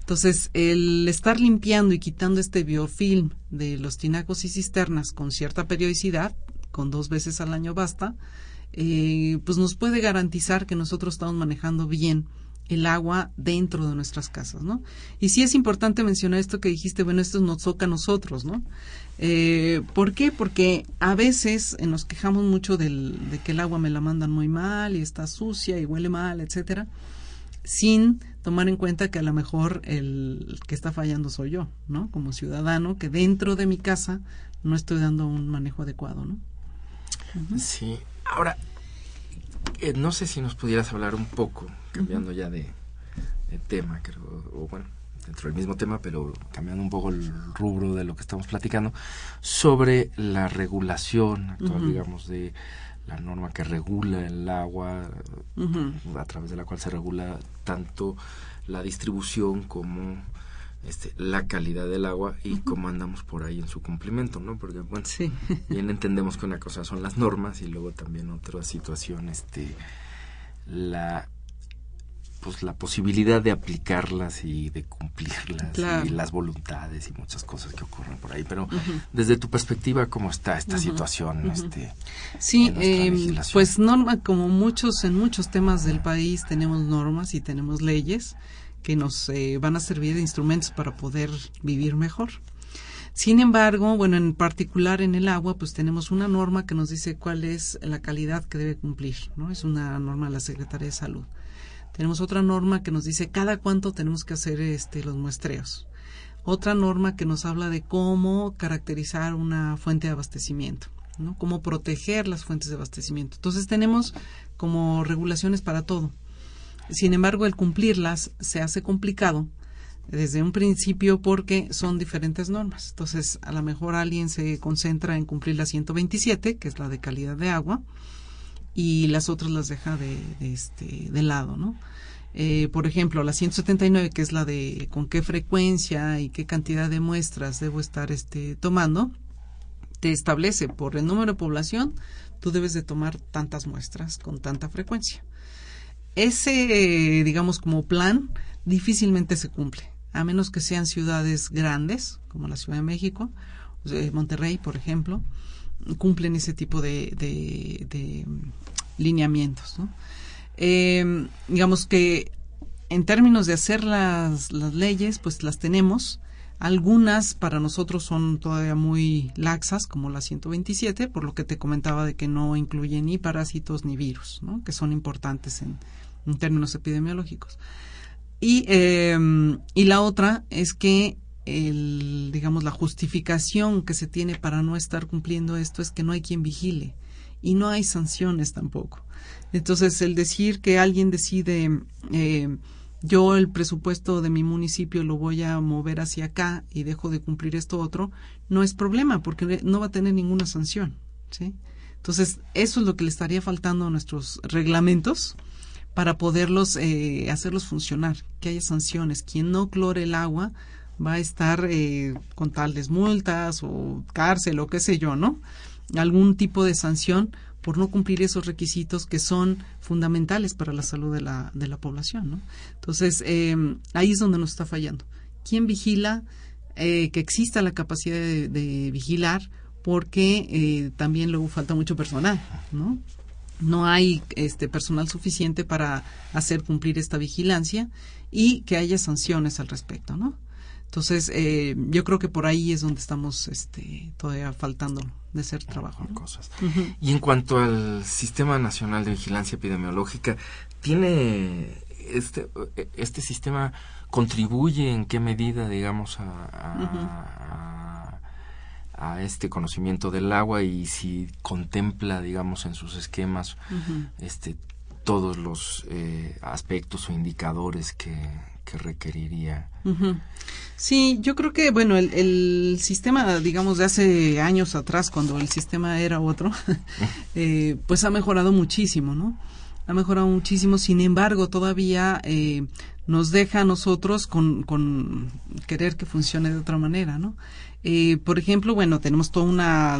Entonces, el estar limpiando y quitando este biofilm de los tinacos y cisternas con cierta periodicidad, con dos veces al año basta, eh, pues nos puede garantizar que nosotros estamos manejando bien el agua dentro de nuestras casas, ¿no? Y sí es importante mencionar esto que dijiste, bueno, esto nos toca a nosotros, ¿no? Eh, ¿Por qué? Porque a veces eh, nos quejamos mucho del, de que el agua me la mandan muy mal y está sucia y huele mal, etcétera, sin tomar en cuenta que a lo mejor el que está fallando soy yo, ¿no? Como ciudadano, que dentro de mi casa no estoy dando un manejo adecuado, ¿no? Sí. Ahora, eh, no sé si nos pudieras hablar un poco, cambiando ya de, de tema, creo, o bueno, dentro del mismo tema, pero cambiando un poco el rubro de lo que estamos platicando, sobre la regulación actual, digamos, de la norma que regula el agua, a través de la cual se regula tanto la distribución como este, la calidad del agua y cómo andamos por ahí en su cumplimiento, ¿no? Porque, bueno, bien entendemos que una cosa son las normas y luego también otra situación, este, la pues la posibilidad de aplicarlas y de cumplirlas y las voluntades y muchas cosas que ocurren por ahí. Pero desde tu perspectiva cómo está esta situación este sí eh, pues norma como muchos en muchos temas del país tenemos normas y tenemos leyes que nos eh, van a servir de instrumentos para poder vivir mejor. Sin embargo, bueno, en particular en el agua, pues tenemos una norma que nos dice cuál es la calidad que debe cumplir, ¿no? Es una norma de la Secretaría de Salud. Tenemos otra norma que nos dice cada cuánto tenemos que hacer este los muestreos. Otra norma que nos habla de cómo caracterizar una fuente de abastecimiento, ¿no? Cómo proteger las fuentes de abastecimiento. Entonces tenemos como regulaciones para todo. Sin embargo, el cumplirlas se hace complicado desde un principio porque son diferentes normas. Entonces, a lo mejor alguien se concentra en cumplir la 127, que es la de calidad de agua, y las otras las deja de, este, de lado, ¿no? Eh, por ejemplo, la 179, que es la de con qué frecuencia y qué cantidad de muestras debo estar este, tomando, te establece por el número de población, tú debes de tomar tantas muestras con tanta frecuencia ese, digamos, como plan difícilmente se cumple, a menos que sean ciudades grandes, como la Ciudad de México, Monterrey, por ejemplo, cumplen ese tipo de, de, lineamientos. Eh, digamos que en términos de hacer las, las leyes, pues las tenemos. Algunas para nosotros son todavía muy laxas, como la 127, por lo que te comentaba de que no incluye ni parásitos ni virus, ¿no? que son importantes en, términos epidemiológicos. Y, em, y la otra es que el, digamos, la justificación que se tiene para no estar cumpliendo esto es que no hay quien vigile y no hay sanciones tampoco. Entonces, el decir que alguien decide, eh, yo el presupuesto de mi municipio lo voy a mover hacia acá y dejo de cumplir esto otro, no es problema porque no va a tener ninguna sanción. ¿sí? Entonces, eso es lo que le estaría faltando a nuestros reglamentos para poderlos eh, hacerlos funcionar, que haya sanciones. Quien no clore el agua va a estar eh, con tales multas o cárcel o qué sé yo, ¿no? Algún tipo de sanción por no cumplir esos requisitos que son fundamentales para la salud de la, de la población, ¿no? Entonces, eh, ahí es donde nos está fallando. ¿Quién vigila que exista la capacidad de, de vigilar? Porque también luego falta mucho personal, ¿no? no hay este personal suficiente para hacer cumplir esta vigilancia y que haya sanciones al respecto, ¿no? Entonces, eh, yo creo que por ahí es donde estamos este, todavía faltando de hacer trabajo. Cosas. Y en cuanto al Sistema Nacional de Vigilancia Epidemiológica, ¿tiene este, este sistema contribuye en qué medida, digamos, a a este conocimiento del agua y si contempla, digamos, en sus esquemas este, todos los eh, aspectos o indicadores que, que requeriría. Sí, yo creo que, bueno, el, sistema, digamos, de hace años atrás, cuando el sistema era otro, eh, pues ha mejorado muchísimo, ¿no? Ha mejorado muchísimo, sin embargo, todavía eh, nos deja a nosotros con, con querer que funcione de otra manera, ¿no? Eh, por ejemplo, bueno, tenemos toda una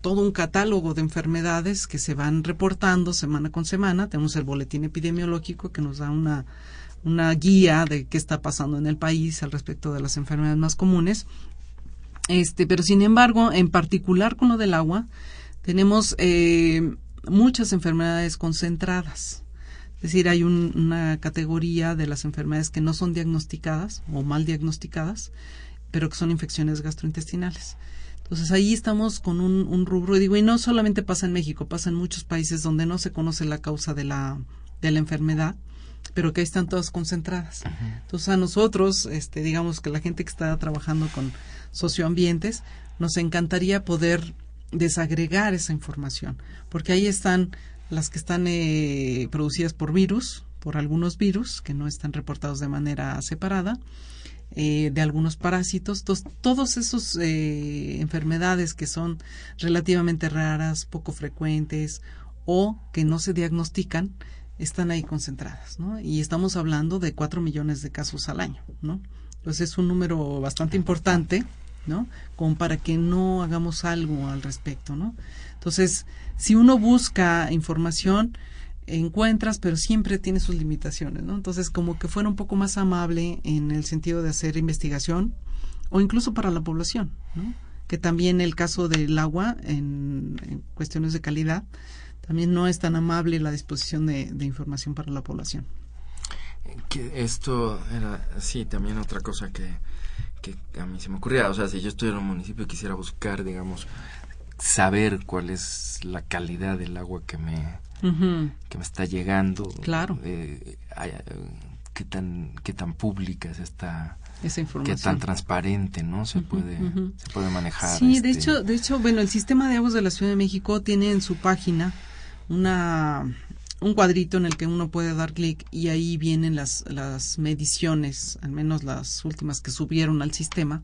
todo un catálogo de enfermedades que se van reportando semana con semana. Tenemos el boletín epidemiológico que nos da una, una guía de qué está pasando en el país al respecto de las enfermedades más comunes. Este, pero sin embargo, en particular con lo del agua, tenemos eh, muchas enfermedades concentradas. Es decir, hay una categoría de las enfermedades que no son diagnosticadas o mal diagnosticadas pero que son infecciones gastrointestinales. Entonces ahí estamos con un, rubro, y digo, y no solamente pasa en México, pasa en muchos países donde no se conoce la causa de la, de la enfermedad, pero que ahí están todas concentradas. Entonces a nosotros, este, digamos que la gente que está trabajando con socioambientes, nos encantaría poder desagregar esa información, porque ahí están las que están eh, producidas por virus, por algunos virus que no están reportados de manera separada, eh, de algunos parásitos. Entonces, todas esas eh, enfermedades que son relativamente raras, poco frecuentes o que no se diagnostican, están ahí concentradas, ¿no? Y estamos hablando de cuatro millones de casos al año, ¿no? Entonces es un número bastante importante, ¿no? Como para que no hagamos algo al respecto, ¿no? Entonces, si uno busca información, encuentras, pero siempre tiene sus limitaciones, ¿no? Entonces, como que fuera un poco más amable en el sentido de hacer investigación o incluso para la población, ¿no? Que también el caso del agua en, cuestiones de calidad, también no es tan amable la disposición de, información para la población. Que esto era, sí, también otra cosa que, que a mí se me ocurría, o sea, si yo estoy en un municipio y quisiera buscar, digamos, saber cuál es la calidad del agua que me, que me está llegando. Claro. Eh, qué tan qué tan pública es esta esa información. qué tan transparente no se puede se puede manejar sí de este hecho de hecho bueno el sistema de aguas de la Ciudad de México tiene en su página una un cuadrito en el que uno puede dar clic y ahí vienen las las mediciones al menos las últimas que subieron al sistema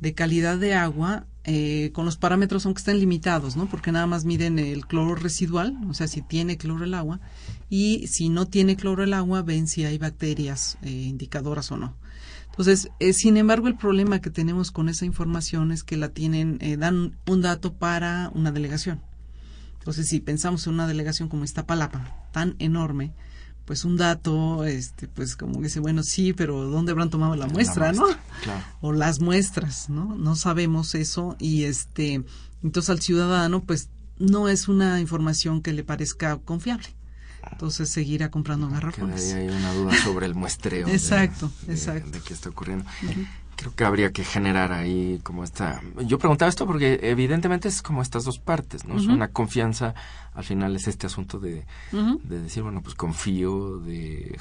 de calidad de agua eh, con los parámetros aunque estén limitados, ¿no? Porque nada más miden el cloro residual, o sea, si tiene cloro el agua, y si no tiene cloro el agua, ven si hay bacterias eh, indicadoras o no. Entonces, eh, sin embargo, el problema que tenemos con esa información es que la tienen, dan un dato para una delegación. Entonces, si pensamos en una delegación como esta Palapa, tan enorme, pues un dato, este, pues como dice, bueno, sí, pero ¿dónde habrán tomado la muestra, no? O las muestras, ¿no? No sabemos eso y este, entonces al ciudadano, pues no es una información que le parezca confiable. Entonces seguirá comprando garrafones. hay una duda sobre el muestreo. exacto, exacto. De qué está ocurriendo creo que habría que generar ahí como esta... Yo preguntaba esto porque evidentemente es como estas dos partes, ¿no? Es una confianza, al final es este asunto de, de decir, bueno, pues confío de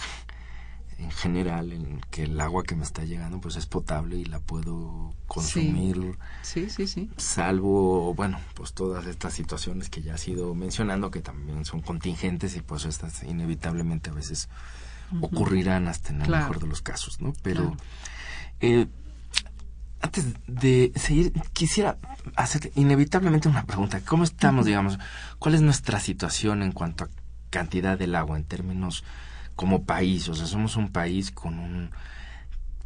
en general en que el agua que me está llegando pues es potable y la puedo consumir sí. Sí sí, salvo bueno pues todas estas situaciones que ya ha sido mencionando que también son contingentes y pues estas inevitablemente a veces ocurrirán hasta en el mejor de los casos no pero eh, antes de seguir, quisiera hacer inevitablemente una pregunta. ¿Cómo estamos, digamos? ¿Cuál es nuestra situación en cuanto a cantidad del agua en términos como país? O sea, somos un país con un...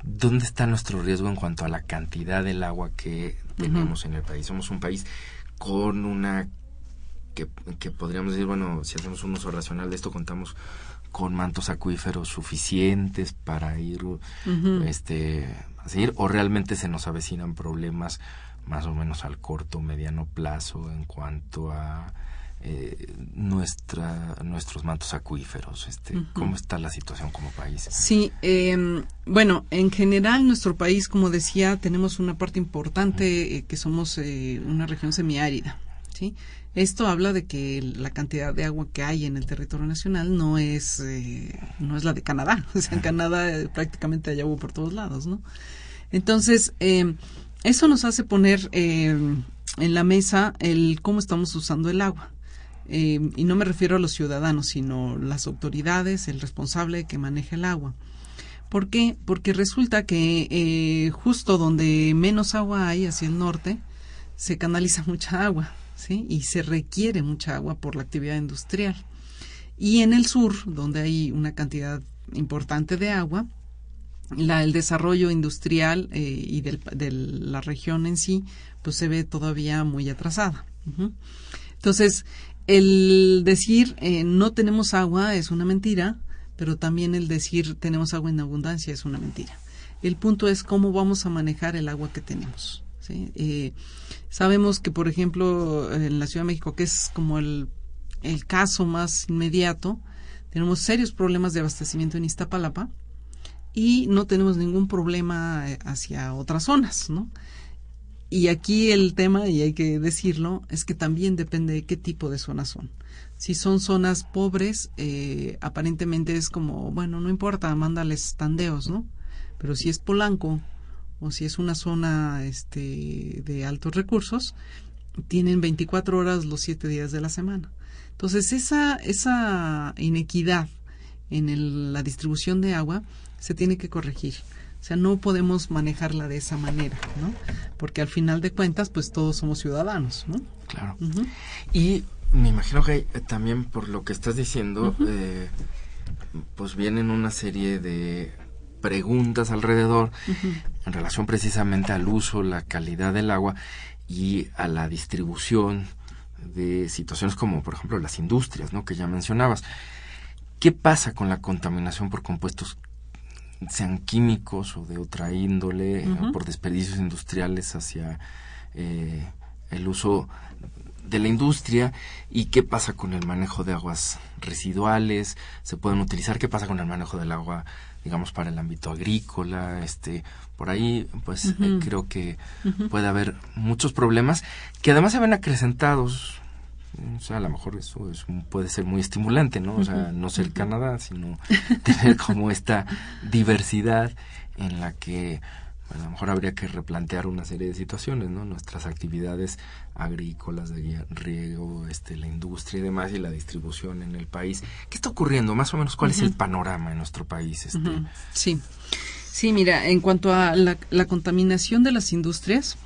¿Dónde está nuestro riesgo en cuanto a la cantidad del agua que tenemos en el país? Somos un país con una... Que, que podríamos decir, bueno, si hacemos un uso racional de esto, contamos con mantos acuíferos suficientes para ir este seguir o realmente se nos avecinan problemas más o menos al corto o mediano plazo en cuanto a eh, nuestra, nuestros mantos acuíferos. Este, ¿Cómo está la situación como país? Sí, eh, bueno, en general nuestro país, como decía, tenemos una parte importante eh, que somos eh, una región semiárida. ¿Sí? Esto habla de que la cantidad de agua que hay en el territorio nacional no es, eh, no es la de Canadá. O sea, en Canadá eh, prácticamente hay agua por todos lados, ¿no? Entonces, eh, eso nos hace poner en la mesa el cómo estamos usando el agua. y no me refiero a los ciudadanos, sino las autoridades, el responsable que maneja el agua. ¿Por qué? Porque resulta que justo donde menos agua hay, hacia el norte, se canaliza mucha agua y se requiere mucha agua por la actividad industrial. Y en el sur, donde hay una cantidad importante de agua, la, el desarrollo industrial eh, y de la región en sí, pues se ve todavía muy atrasada. Entonces, el decir eh, no tenemos agua es una mentira, pero también el decir tenemos agua en abundancia es una mentira. El punto es cómo vamos a manejar el agua que tenemos. Eh, sabemos que, por ejemplo, en la Ciudad de México, que es como el, caso más inmediato, tenemos serios problemas de abastecimiento en Iztapalapa y no tenemos ningún problema eh, hacia otras zonas, ¿no? Y aquí el tema, y hay que decirlo, es que también depende de qué tipo de zonas son. Si son zonas pobres, eh, aparentemente es como, bueno, no importa, mándales tandeos, ¿no? Pero si es Polanco, o si es una zona este, de altos recursos, tienen 24 horas los 7 días de la semana. Entonces, esa, esa inequidad en la distribución de agua se tiene que corregir. O sea, no podemos manejarla de esa manera, ¿no? Porque al final de cuentas, pues todos somos ciudadanos, ¿no? Claro. Y me imagino que también por lo que estás diciendo, eh, pues vienen una serie de preguntas alrededor en relación precisamente al uso, la calidad del agua y a la distribución de situaciones como, por ejemplo, las industrias, ¿no? Que ya mencionabas. ¿Qué pasa con la contaminación por compuestos, sean químicos o de otra índole, por desperdicios industriales hacia eh, el uso de la industria y qué pasa con el manejo de aguas residuales, se pueden utilizar, qué pasa con el manejo del agua, digamos, para el ámbito agrícola, este, por ahí, pues eh, creo que puede haber muchos problemas que además se ven acrecentados. O sea, a lo mejor eso es puede ser muy estimulante, ¿no? O sea, no ser Canadá, sino tener como esta diversidad en la que a lo mejor habría que replantear una serie de situaciones, ¿no? Nuestras actividades agrícolas, de riego, este, la industria y demás, y la distribución en el país. ¿Qué está ocurriendo? Más o menos, ¿cuál es el panorama en nuestro país? Este? Sí. Sí, mira, en cuanto a la, contaminación de las industrias,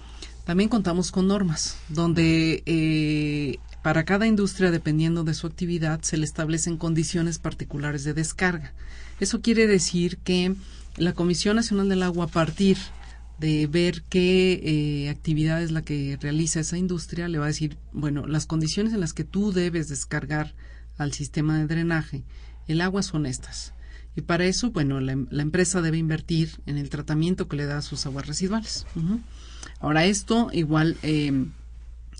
también contamos con normas, donde eh, para cada industria, dependiendo de su actividad, se le establecen condiciones particulares de descarga. Eso quiere decir que la Comisión Nacional del Agua, a partir de ver qué eh, actividad es la que realiza esa industria, le va a decir, bueno, las condiciones en las que tú debes descargar al sistema de drenaje el agua son estas. Y para eso, bueno, la, empresa debe invertir en el tratamiento que le da a sus aguas residuales. Ahora, esto igual eh,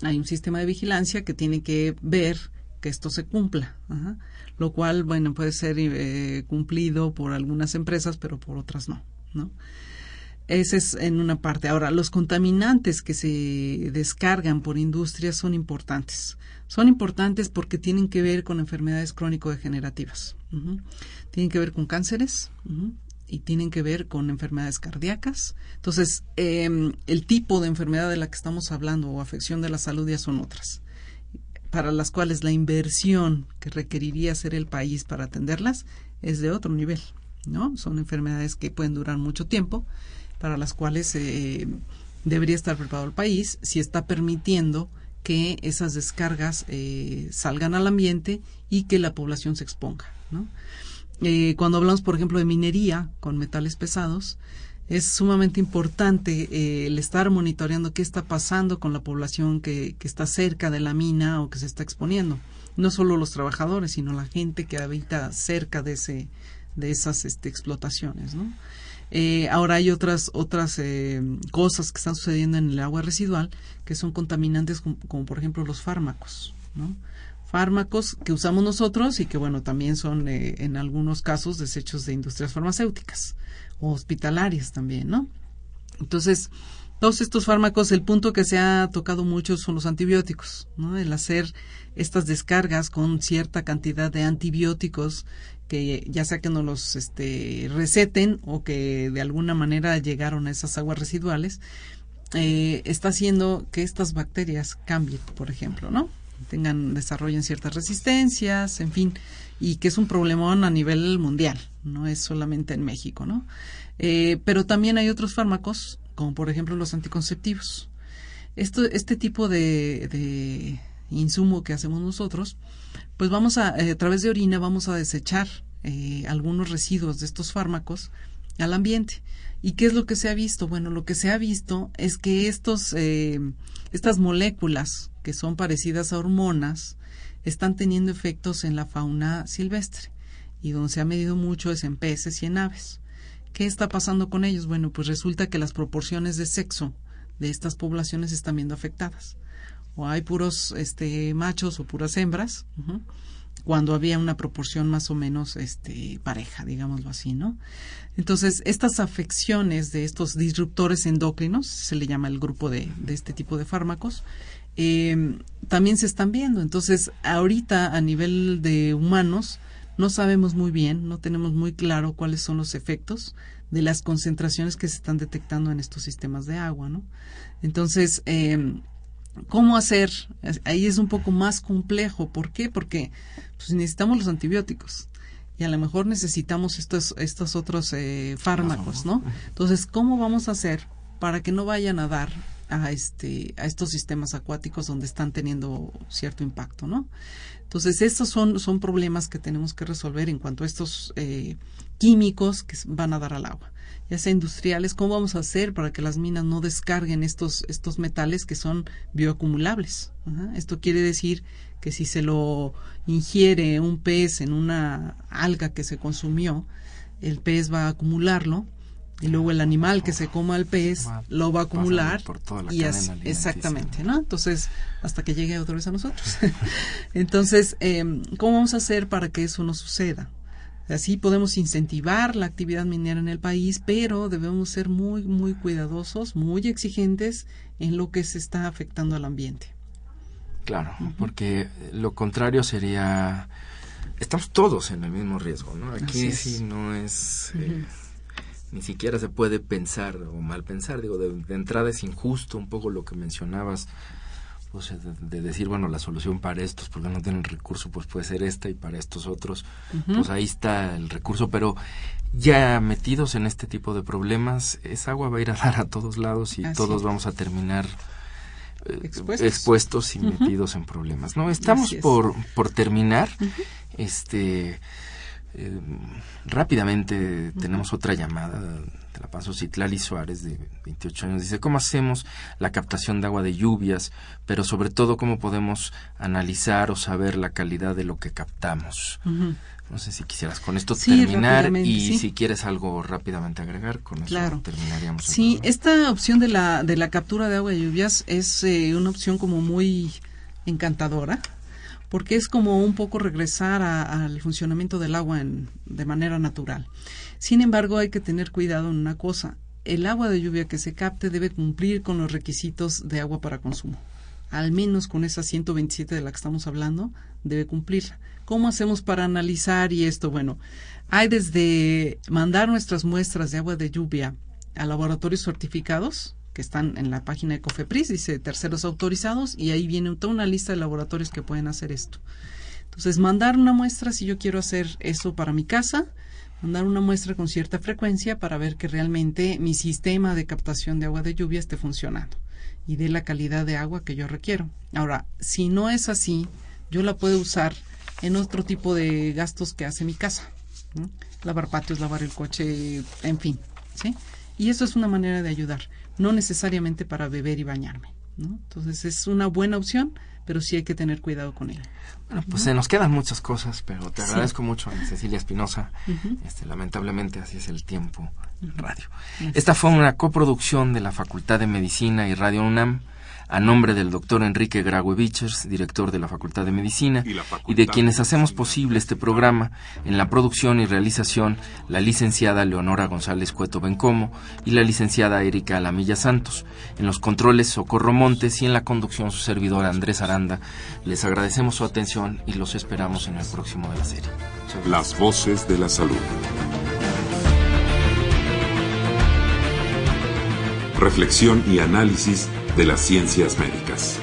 hay un sistema de vigilancia que tiene que ver que esto se cumpla, lo cual, bueno, puede ser eh, cumplido por algunas empresas, pero por otras no, ¿no? Ese es en una parte. Ahora, los contaminantes que se descargan por industrias son importantes. Son importantes porque tienen que ver con enfermedades crónico-degenerativas. Tienen que ver con cánceres y tienen que ver con enfermedades cardíacas. Entonces, em, el tipo de enfermedad de la que estamos hablando o afección de la salud ya son otras, para las cuales la inversión que requeriría hacer el país para atenderlas es de otro nivel. ¿no? Son enfermedades que pueden durar mucho tiempo para las cuales eh, debería estar preparado el país si está permitiendo que esas descargas eh, salgan al ambiente y que la población se exponga. Eh, cuando hablamos, por ejemplo, de minería con metales pesados, es sumamente importante el estar monitoreando qué está pasando con la población que, está cerca de la mina o que se está exponiendo. No solo los trabajadores, sino la gente que habita cerca de, ese, de esas este, explotaciones. Eh, ahora hay otras otras eh, cosas que están sucediendo en el agua residual que son contaminantes como, por ejemplo los fármacos, ¿no? Fármacos que usamos nosotros y que bueno también son eh, en algunos casos desechos de industrias farmacéuticas o hospitalarias también, ¿no? Entonces todos estos fármacos, el punto que se ha tocado mucho son los antibióticos, ¿no? El hacer estas descargas con cierta cantidad de antibióticos que ya sea que nos los este, receten o que de alguna manera llegaron a esas aguas residuales, eh, está haciendo que estas bacterias cambien, por ejemplo, ¿no? Tengan, desarrollen ciertas resistencias, en fin, y que es un problemón a nivel mundial, no es solamente en México, ¿no? Eh, pero también hay otros fármacos, como por ejemplo los anticonceptivos. Esto, este tipo de, de insumo que hacemos nosotros, pues vamos a, eh, a través de orina vamos a desechar eh, algunos residuos de estos fármacos al ambiente. ¿Y qué es lo que se ha visto? Bueno, lo que se ha visto es que estos, eh, estas moléculas que son parecidas a hormonas están teniendo efectos en la fauna silvestre y donde se ha medido mucho es en peces y en aves. ¿Qué está pasando con ellos? Bueno, pues resulta que las proporciones de sexo de estas poblaciones están viendo afectadas o hay puros este, machos o puras hembras, cuando había una proporción más o menos este, pareja, digámoslo así, ¿no? Entonces, estas afecciones de estos disruptores endócrinos, se le llama el grupo de, de este tipo de fármacos, eh, también se están viendo. Entonces, ahorita a nivel de humanos, no sabemos muy bien, no tenemos muy claro cuáles son los efectos de las concentraciones que se están detectando en estos sistemas de agua, ¿no? Entonces, eh, ¿Cómo hacer? Ahí es un poco más complejo. ¿Por qué? Porque pues, necesitamos los antibióticos. y a lo mejor necesitamos estos, estos otros eh, fármacos, ¿no? Entonces, ¿cómo vamos a hacer para que no vayan a dar a este a estos sistemas acuáticos donde están teniendo cierto impacto, ¿no? Entonces, estos son, son problemas que tenemos que resolver en cuanto a estos eh, químicos que van a dar al agua, ya sea industriales, ¿cómo vamos a hacer para que las minas no descarguen estos, estos metales que son bioacumulables? Esto quiere decir que si se lo ingiere un pez en una alga que se consumió, el pez va a acumularlo y luego el animal que se coma al pez lo va a acumular y así, exactamente, ¿no? Entonces, hasta que llegue otra vez a nosotros. Entonces, eh, ¿cómo vamos a hacer para que eso no suceda? Así podemos incentivar la actividad minera en el país, pero debemos ser muy, muy cuidadosos, muy exigentes en lo que se está afectando al ambiente. Claro, porque lo contrario sería estamos todos en el mismo riesgo, ¿no? Aquí sí no es eh, ni siquiera se puede pensar o mal pensar, digo, de, entrada es injusto un poco lo que mencionabas, pues de, decir, bueno, la solución para estos, porque no tienen recurso, pues puede ser esta y para estos otros, pues ahí está el recurso, pero ya metidos en este tipo de problemas, esa agua va a ir a dar a todos lados y todos vamos a terminar eh, expuestos, y metidos en problemas. No, estamos por, por terminar. Este eh, rápidamente tenemos otra llamada de la paso Citlali Suárez de 28 años. Dice, ¿cómo hacemos la captación de agua de lluvias? Pero sobre todo, ¿cómo podemos analizar o saber la calidad de lo que captamos? No sé si quisieras con esto terminar y si quieres algo rápidamente agregar, con eso terminaríamos. Sí, esta opción de la, de la captura de agua de lluvias es eh, una opción como muy encantadora porque es como un poco regresar al funcionamiento del agua en, de manera natural. Sin embargo, hay que tener cuidado en una cosa. El agua de lluvia que se capte debe cumplir con los requisitos de agua para consumo. Al menos con esa 127 de la que estamos hablando, debe cumplirla. ¿Cómo hacemos para analizar y esto? Bueno, hay desde mandar nuestras muestras de agua de lluvia a laboratorios certificados, que están en la página de Cofepris, dice terceros autorizados, y ahí viene toda una lista de laboratorios que pueden hacer esto. Entonces, mandar una muestra si yo quiero hacer eso para mi casa, mandar una muestra con cierta frecuencia para ver que realmente mi sistema de captación de agua de lluvia esté funcionando y dé la calidad de agua que yo requiero. Ahora, si no es así, yo la puedo usar en otro tipo de gastos que hace mi casa. Lavar patios, lavar el coche, en fin. ¿sí? Y eso es una manera de ayudar, no necesariamente para beber y bañarme. ¿no? Entonces es una buena opción, pero sí hay que tener cuidado con ella. Bueno, pues se nos quedan muchas cosas, pero te agradezco mucho, Cecilia Espinosa. este, lamentablemente así es el tiempo en radio. Esta fue una coproducción de la Facultad de Medicina y Radio UNAM a nombre del doctor Enrique Graue director de la Facultad de Medicina, y, de quienes hacemos posible este programa, en la producción y realización, la licenciada Leonora González Cueto Bencomo y la licenciada Erika Alamilla Santos, en los controles Socorro Montes y en la conducción su servidor Andrés Aranda. Les agradecemos su atención y los esperamos en el próximo de la serie. Las voces de la salud. Reflexión y análisis de las ciencias médicas.